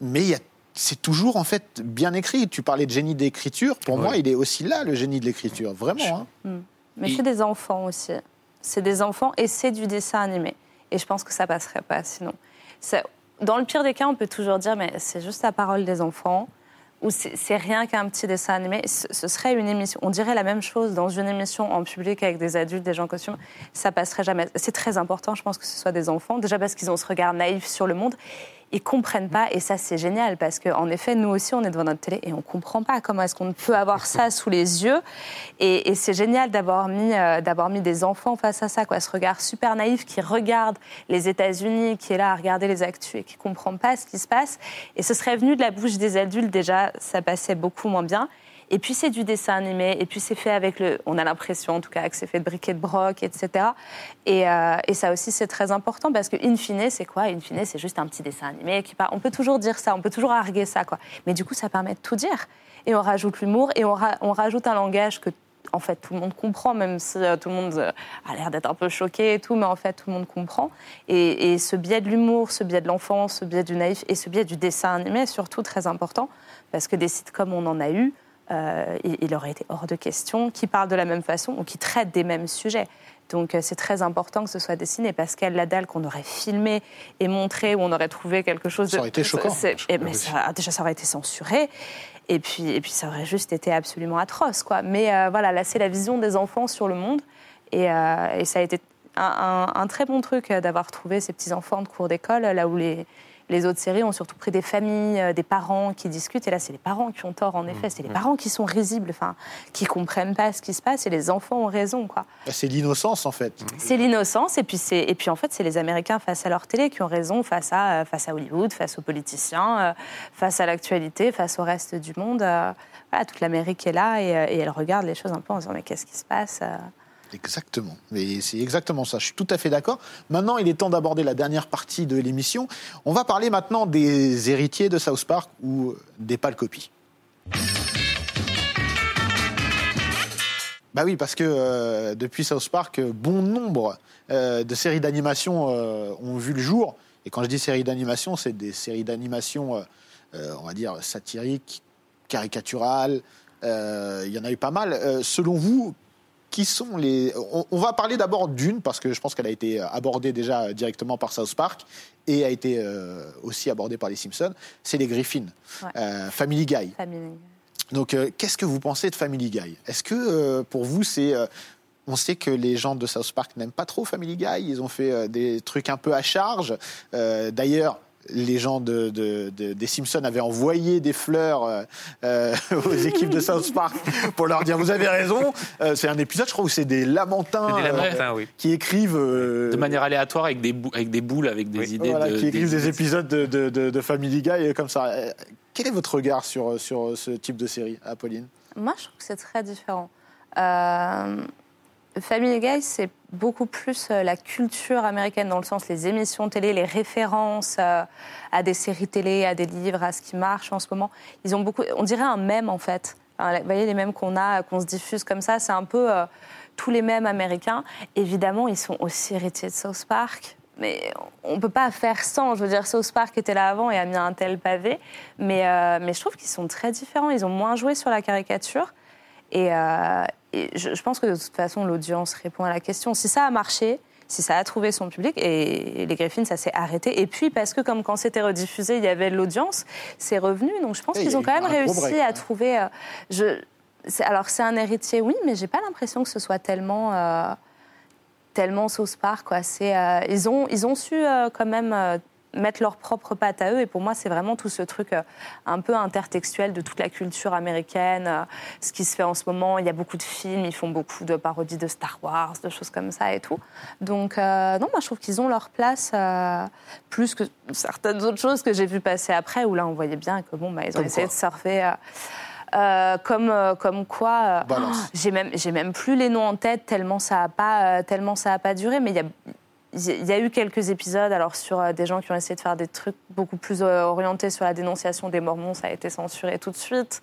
Speaker 2: mais il y a- c'est toujours en fait bien écrit. Tu parlais de génie d'écriture, pour moi, il est aussi là, le génie de l'écriture, vraiment. hein.
Speaker 3: Mais
Speaker 5: Et-
Speaker 3: c'est des enfants aussi. C'est des enfants et c'est du dessin animé. Et je pense que ça passerait pas sinon. Ça- Dans le pire des cas, on peut toujours dire, mais c'est juste la parole des enfants ou c'est rien qu'un petit dessin animé. Ce, serait une émission. On dirait la même chose dans une émission en public avec des adultes, des gens en. Ça passerait jamais. C'est très important, je pense, que ce soit des enfants. Déjà parce qu'ils ont ce regard naïf sur le monde. Ils comprennent pas et ça c'est génial parce qu'en effet nous aussi on est devant notre télé et on comprend pas comment est-ce qu'on peut avoir ça sous les yeux. Et, et c'est génial d'avoir mis euh, d'avoir mis des enfants face à ça quoi. Ce regard super naïf qui regarde les États-Unis qui est là à regarder les actus et qui comprend pas ce qui se passe. Et ce serait venu de la bouche des adultes déjà ça passait beaucoup moins bien et puis c'est du dessin animé, et puis c'est fait avec le. On a l'impression en tout cas que c'est fait de briquet de broc, etc. Et, euh, et ça aussi c'est très important parce que in fine c'est quoi? In fine c'est juste un petit dessin animé qui part. On peut toujours dire ça, on peut toujours arguer ça quoi. Mais du coup ça permet de tout dire. Et on rajoute l'humour et on, ra- on rajoute un langage que en fait tout le monde comprend, même si euh, tout le monde euh, a l'air d'être un peu choqué et tout, mais en fait tout le monde comprend. Et, ce biais de l'humour, ce biais de l'enfance, ce biais du naïf et ce biais du dessin animé surtout très important parce que des sites comme on en a eu, il, il aurait été hors de question qui parlent de la même façon ou qui traitent des mêmes sujets. Donc euh, c'est très important que ce soit dessiné. Pascal Ladal qu'on aurait filmé et montré où on aurait trouvé quelque chose de...
Speaker 2: Ça aurait été choquant.
Speaker 3: eh, mais ça- déjà ça aurait été censuré. Et puis, et puis ça aurait juste été absolument atroce. Quoi. Mais euh, voilà, là c'est la vision des enfants sur le monde. Et, euh, et ça a été un, un- un très bon truc euh, d'avoir trouvé ces petits enfants de cours d'école, là où les, Les autres séries ont surtout pris des familles, euh, des parents qui discutent. Et là, c'est les parents qui ont tort, en effet. C'est les parents qui sont risibles, enfin, qui comprennent pas ce qui se passe. Et les enfants ont raison, quoi.
Speaker 2: Bah, C'est l'innocence, en fait.
Speaker 3: C'est l'innocence. Et puis, c'est, et puis, en fait, c'est les Américains face à leur télé qui ont raison face à, euh, face à Hollywood, face aux politiciens, euh, face à l'actualité, face au reste du monde. Voilà, toute l'Amérique est là et, et elle regarde les choses un peu en se disant mais qu'est-ce qui se passe
Speaker 2: Exactement. Mais c'est exactement ça. Je suis tout à fait d'accord. Maintenant, il est temps d'aborder la dernière partie de l'émission. On va parler maintenant des héritiers de South Park ou des pâles copies. Bah oui, parce que euh, depuis South Park, bon nombre euh, de séries d'animation euh, ont vu le jour. Et quand je dis séries d'animation, c'est des séries d'animation, on va dire, satiriques, caricaturales. Il y en a eu pas mal. Selon vous, qui sont les. On, on va parler d'abord d'une, parce que je pense qu'elle a été abordée déjà directement par South Park et a été euh, aussi abordée par les Simpsons. C'est les Griffins.
Speaker 3: Ouais.
Speaker 2: Euh, Family Guy. Donc, euh, qu'est-ce que vous pensez de Family Guy? Est-ce que pour vous, c'est. on sait que les gens de South Park n'aiment pas trop Family Guy. Ils ont fait des trucs un peu à charge. D'ailleurs. Les gens de, de- de- des Simpsons avaient envoyé des fleurs euh, euh, aux équipes de South Park pour leur dire vous avez raison. Euh, c'est un épisode, je crois, où c'est des lamentins, euh,
Speaker 4: oui.
Speaker 2: qui écrivent euh,
Speaker 5: De manière aléatoire avec des, bou- avec des boules, avec des
Speaker 4: Oui.
Speaker 5: idées
Speaker 2: voilà,
Speaker 5: de.
Speaker 2: qui écrivent des épisodes de, de- de- de Family Guy comme ça. Quel est votre regard sur, sur ce type de série, Apolline?
Speaker 3: Moi, je trouve que c'est très différent. Euh, Family Guy, c'est beaucoup plus euh, la culture américaine, dans le sens les émissions télé, les références euh, à des séries télé, à des livres, à ce qui marche en ce moment. Ils ont beaucoup, on dirait un mème en fait. Enfin, vous voyez les mèmes qu'on a, qu'on se diffuse comme ça, c'est un peu euh, tous les mèmes américains. Évidemment, ils sont aussi héritiers de South Park. Mais on ne peut pas faire sans. Je veux dire, South Park était là avant et a mis un tel pavé. Mais, euh, mais je trouve qu'ils sont très différents. Ils ont moins joué sur la caricature. Et, euh, et je, je pense que de toute façon, l'audience répond à la question. Si ça a marché, si ça a trouvé son public, et, les Griffins, ça s'est arrêté. Et puis, parce que comme quand c'était rediffusé, il y avait l'audience, c'est revenu. Donc je pense qu'ils ont quand même réussi
Speaker 2: break,
Speaker 3: à
Speaker 2: hein.
Speaker 3: trouver. euh, je, alors, c'est un héritier, oui, mais j'ai pas l'impression que ce soit tellement. euh, tellement South Park, quoi. C'est, euh, ils, ont, ils ont su quand même mettre leur propre patte à eux. Et pour moi, c'est vraiment tout ce truc euh, un peu intertextuel de toute la culture américaine, euh, ce qui se fait en ce moment. Il y a beaucoup de films, ils font beaucoup de parodies de Star Wars, de choses comme ça et tout. Donc, euh, non, moi, je trouve qu'ils ont leur place euh, plus que certaines autres choses que j'ai vues passer après, où là, on voyait bien que, bon, bah, ils ont
Speaker 2: Comme
Speaker 3: essayé de surfer. euh, euh, comme, euh, comme quoi, euh, oh, j'ai même, j'ai même plus les noms en tête tellement ça a pas, tellement ça a pas duré. Mais il y a, il y a eu quelques épisodes alors sur euh, des gens qui ont essayé de faire des trucs beaucoup plus euh, orientés sur la dénonciation des Mormons, ça a été censuré tout de suite.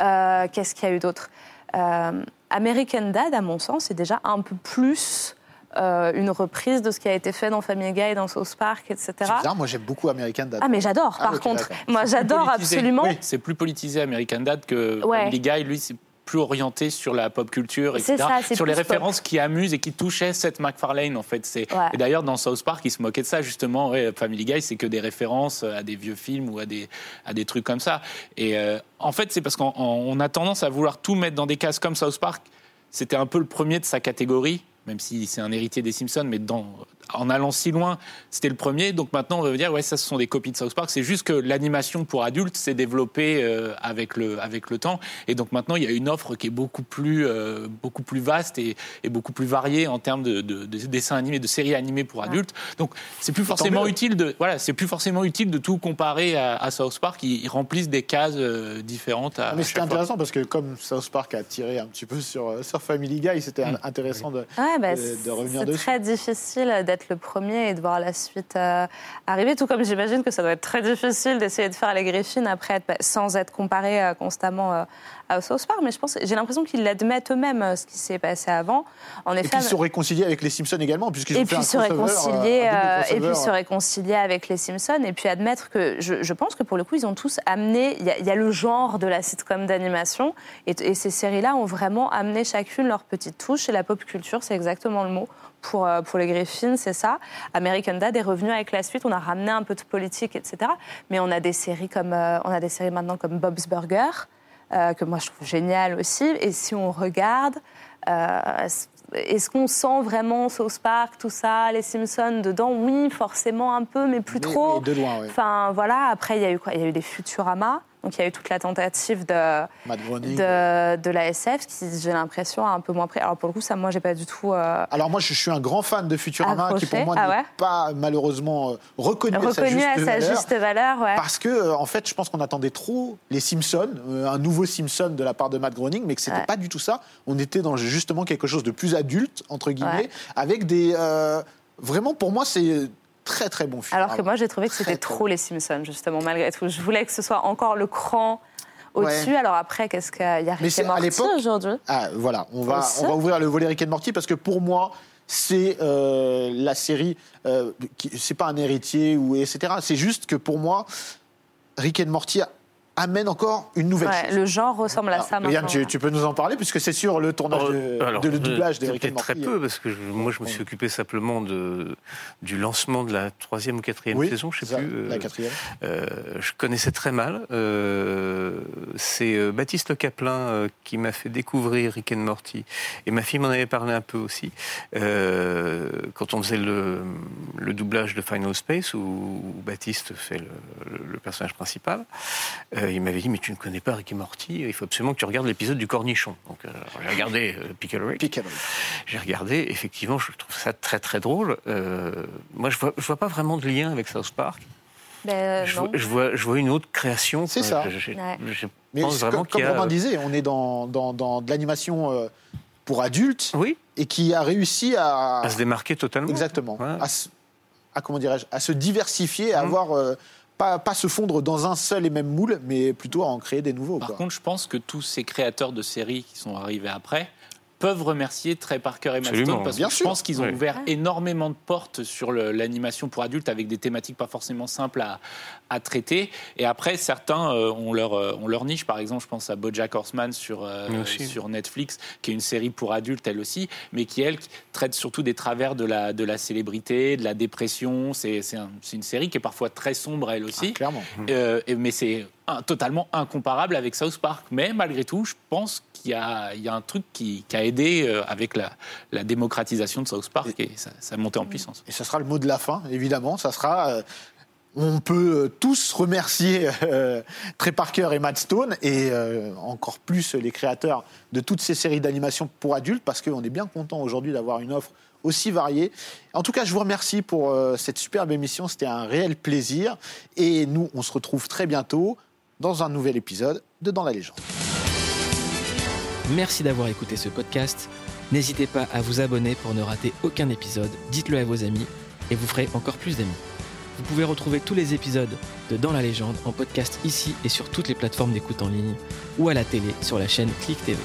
Speaker 3: Euh, Qu'est-ce qu'il y a eu d'autre? Euh, American Dad, à mon sens, c'est déjà un peu plus euh, une reprise de ce qui a été fait dans Family Guy, dans South Park, etc.
Speaker 2: C'est bizarre, moi j'aime beaucoup American Dad.
Speaker 3: Ah mais j'adore.
Speaker 2: Ah,
Speaker 3: Par contre, moi j'adore absolument.
Speaker 2: Oui.
Speaker 5: C'est plus politisé American Dad que
Speaker 3: Ouais.
Speaker 5: Family Guy. Lui, c'est plus orienté sur la pop culture, etc.
Speaker 3: ça,
Speaker 5: sur les
Speaker 3: pop.
Speaker 5: références qui amusent et qui touchaient Seth MacFarlane, en fait. C'est...
Speaker 3: Ouais.
Speaker 5: Et d'ailleurs, dans South Park, il se moquait de ça, justement. Ouais, Family Guy, c'est que des références à des vieux films ou à des, à des trucs comme ça. Et euh, en fait, c'est parce qu'on on- on a tendance à vouloir tout mettre dans des cases comme South Park. C'était un peu le premier de sa catégorie, même si c'est un héritier des Simpsons, mais dans, en allant si loin, c'était le premier. Donc maintenant, on va dire, ouais, ça, ce sont des copies de South Park. C'est juste que l'animation pour adultes s'est développée euh, avec, le, avec le temps. Et donc maintenant, il y a une offre qui est beaucoup plus, euh, beaucoup plus vaste et, et beaucoup plus variée en termes de, de- de dessins animés, de séries animées pour adultes. Donc c'est plus forcément utile de, voilà, c'est plus forcément utile de tout comparer à, à South Park. Ils, ils remplissent des cases euh, différentes. À,
Speaker 2: Mais
Speaker 5: fois.
Speaker 2: intéressant parce que comme South Park a tiré un petit peu sur, sur Family Guy, c'était
Speaker 5: Mm.
Speaker 2: intéressant de,
Speaker 3: Ouais, bah,
Speaker 2: de- de
Speaker 3: c'est
Speaker 2: revenir
Speaker 3: c'est
Speaker 2: dessus.
Speaker 3: très difficile d'être le premier et de voir la suite euh, arriver, tout comme j'imagine que ça doit être très difficile d'essayer de faire les Griffins après bah, sans être comparé euh, constamment euh, à South Park. Mais je pense, j'ai l'impression qu'ils l'admettent eux-mêmes euh, ce qui s'est passé avant. En
Speaker 2: Et
Speaker 3: effet,
Speaker 2: puis ils se réconciliés avec les Simpsons également, puisqu'ils ont
Speaker 3: et
Speaker 2: fait
Speaker 3: puis
Speaker 2: un
Speaker 3: se réconcilier,
Speaker 2: euh,
Speaker 3: euh, et puis se réconcilier avec les Simpsons, et puis admettre que je, je pense que pour le coup, ils ont tous amené. Il y, a- il y a le genre de la sitcom d'animation, et, et ces séries-là ont vraiment amené chacune leur petite touche. Et la pop culture, c'est exactement le mot. Pour, euh, pour les Griffins, c'est ça. American Dad est revenu avec la suite. On a ramené un peu de politique, etc. Mais on a des séries comme euh, on a des séries maintenant comme Bob's Burger, euh, que moi je trouve génial aussi. Et si on regarde, Euh, est-ce qu'on sent vraiment South Park, tout ça, les Simpsons dedans? Oui, forcément un peu, mais plus
Speaker 2: Mais-
Speaker 3: trop.
Speaker 2: mais de loin, oui.
Speaker 3: Enfin voilà, après il y a eu quoi? Il y a eu des Futurama, donc il y a eu toute la tentative de, de, de la SF qui, j'ai l'impression, a un peu moins pris. Alors pour le coup, ça, moi, j'ai pas du tout euh,
Speaker 2: Alors moi, je suis un grand fan de Futurama,
Speaker 3: Accroché.
Speaker 2: qui pour moi
Speaker 3: Ah
Speaker 2: n'est pas malheureusement euh, reconnu, à sa juste
Speaker 3: à sa
Speaker 2: valeur.
Speaker 3: juste valeur. Ouais.
Speaker 2: Parce que, euh, en fait, je pense qu'on attendait trop les Simpsons, un nouveau Simpson de la part de Matt Groening, mais que c'était
Speaker 3: Ouais.
Speaker 2: pas du tout ça. On était dans justement quelque chose de plus adulte, entre guillemets, avec des. euh, vraiment, pour moi, c'est très très bon Futurama.
Speaker 3: Alors que moi, j'ai trouvé que c'était trop les Simpsons, justement, malgré tout. Je voulais que ce soit encore le cran au-dessus. Alors après, qu'est-ce qu'il y a?
Speaker 2: Mais
Speaker 3: Rick
Speaker 2: c'est
Speaker 3: et
Speaker 2: à
Speaker 3: Morty
Speaker 2: l'époque-
Speaker 3: aujourd'hui
Speaker 2: Ah, voilà, on va, on va ouvrir le volet Rick and Morty parce que pour moi, c'est euh, la série. Euh, c'est pas un héritier ou etc. C'est juste que pour moi, Rick and Morty amène encore une nouvelle
Speaker 3: Ouais,
Speaker 2: chose.
Speaker 3: Le genre ressemble à ça
Speaker 2: Yann,
Speaker 3: maintenant.
Speaker 2: tu, tu peux nous en parler puisque c'est sur le tournage de,
Speaker 4: Alors,
Speaker 2: de le doublage de Rick and
Speaker 4: peut-être très peu, parce que je- moi, je me suis occupé simplement de, du lancement de la troisième ou quatrième
Speaker 2: Oui,
Speaker 4: saison, je sais
Speaker 2: ça,
Speaker 4: plus.
Speaker 2: la
Speaker 4: euh,
Speaker 2: quatrième.
Speaker 4: euh, je connaissais très mal. Euh, c'est euh, Baptiste Caplin euh, qui m'a fait découvrir Rick and Morty. Et ma fille m'en avait parlé un peu aussi. Euh, quand on faisait le, le doublage de Final Space, où, où Baptiste fait le, le- le personnage principal, euh, il m'avait dit Mais tu ne connais pas Rick et Morty, il faut absolument que tu regardes l'épisode du cornichon. Donc euh, j'ai regardé euh, Pickle Rick. J'ai regardé, effectivement, je trouve ça très très drôle. Euh, moi, je vois, je vois pas vraiment de lien avec South Park.
Speaker 3: Ben,
Speaker 4: je, vois, je, vois, je vois une autre création.
Speaker 2: C'est ça.
Speaker 4: Je, je-
Speaker 3: Ouais.
Speaker 4: je
Speaker 2: Mais
Speaker 4: pense vraiment
Speaker 2: comme,
Speaker 4: qu'il
Speaker 2: comme
Speaker 4: a...
Speaker 2: Romain disait, on est dans, dans, dans de l'animation euh, pour adultes
Speaker 4: Oui,
Speaker 2: et qui a réussi à,
Speaker 4: à se démarquer totalement.
Speaker 2: Exactement.
Speaker 4: Ouais.
Speaker 2: À, se- à, comment dirais-je, à se diversifier, à
Speaker 4: Mhm.
Speaker 2: avoir euh, pas, pas se fondre dans un seul et même moule, mais plutôt à en créer des nouveaux.
Speaker 5: Par
Speaker 2: quoi.
Speaker 5: contre, je pense que tous ces créateurs de séries qui sont arrivés après peuvent remercier Trey Parker et Matt Stone parce que je pense qu'ils ont
Speaker 4: Oui.
Speaker 5: ouvert énormément de portes sur l'animation pour adultes avec des thématiques pas forcément simples à, à traiter. Et après, certains euh, ont, leur, euh, ont leur niche. Par exemple, je pense à BoJack Horseman sur, euh, sur Netflix, qui est une série pour adultes elle aussi, mais qui elle qui traite surtout des travers de la, de la célébrité, de la dépression. C'est c'est un- c'est une série qui est parfois très sombre elle aussi.
Speaker 2: Ah, clairement.
Speaker 5: Euh, mais c'est un- totalement incomparable avec South Park. Mais malgré tout, je pense qu'il y a, y a un truc qui, qui a aidé euh, avec la, la démocratisation de South Park et, sa, sa montée en puissance.
Speaker 2: Et ça sera le mot de la fin, évidemment. Ça sera. euh, on peut euh, tous remercier euh, Trey Parker et Matt Stone et euh, encore plus les créateurs de toutes ces séries d'animation pour adultes parce qu'on est bien content aujourd'hui d'avoir une offre aussi variée. En tout cas, je vous remercie pour euh, cette superbe émission. C'était un réel plaisir. Et nous, on se retrouve très bientôt dans un nouvel épisode de Dans la légende.
Speaker 1: Merci d'avoir écouté ce podcast. N'hésitez pas à vous abonner pour ne rater aucun épisode. Dites-le à vos amis et vous ferez encore plus d'amis. Vous pouvez retrouver tous les épisodes de Dans la légende en podcast ici et sur toutes les plateformes d'écoute en ligne ou à la télé sur la chaîne Click TV.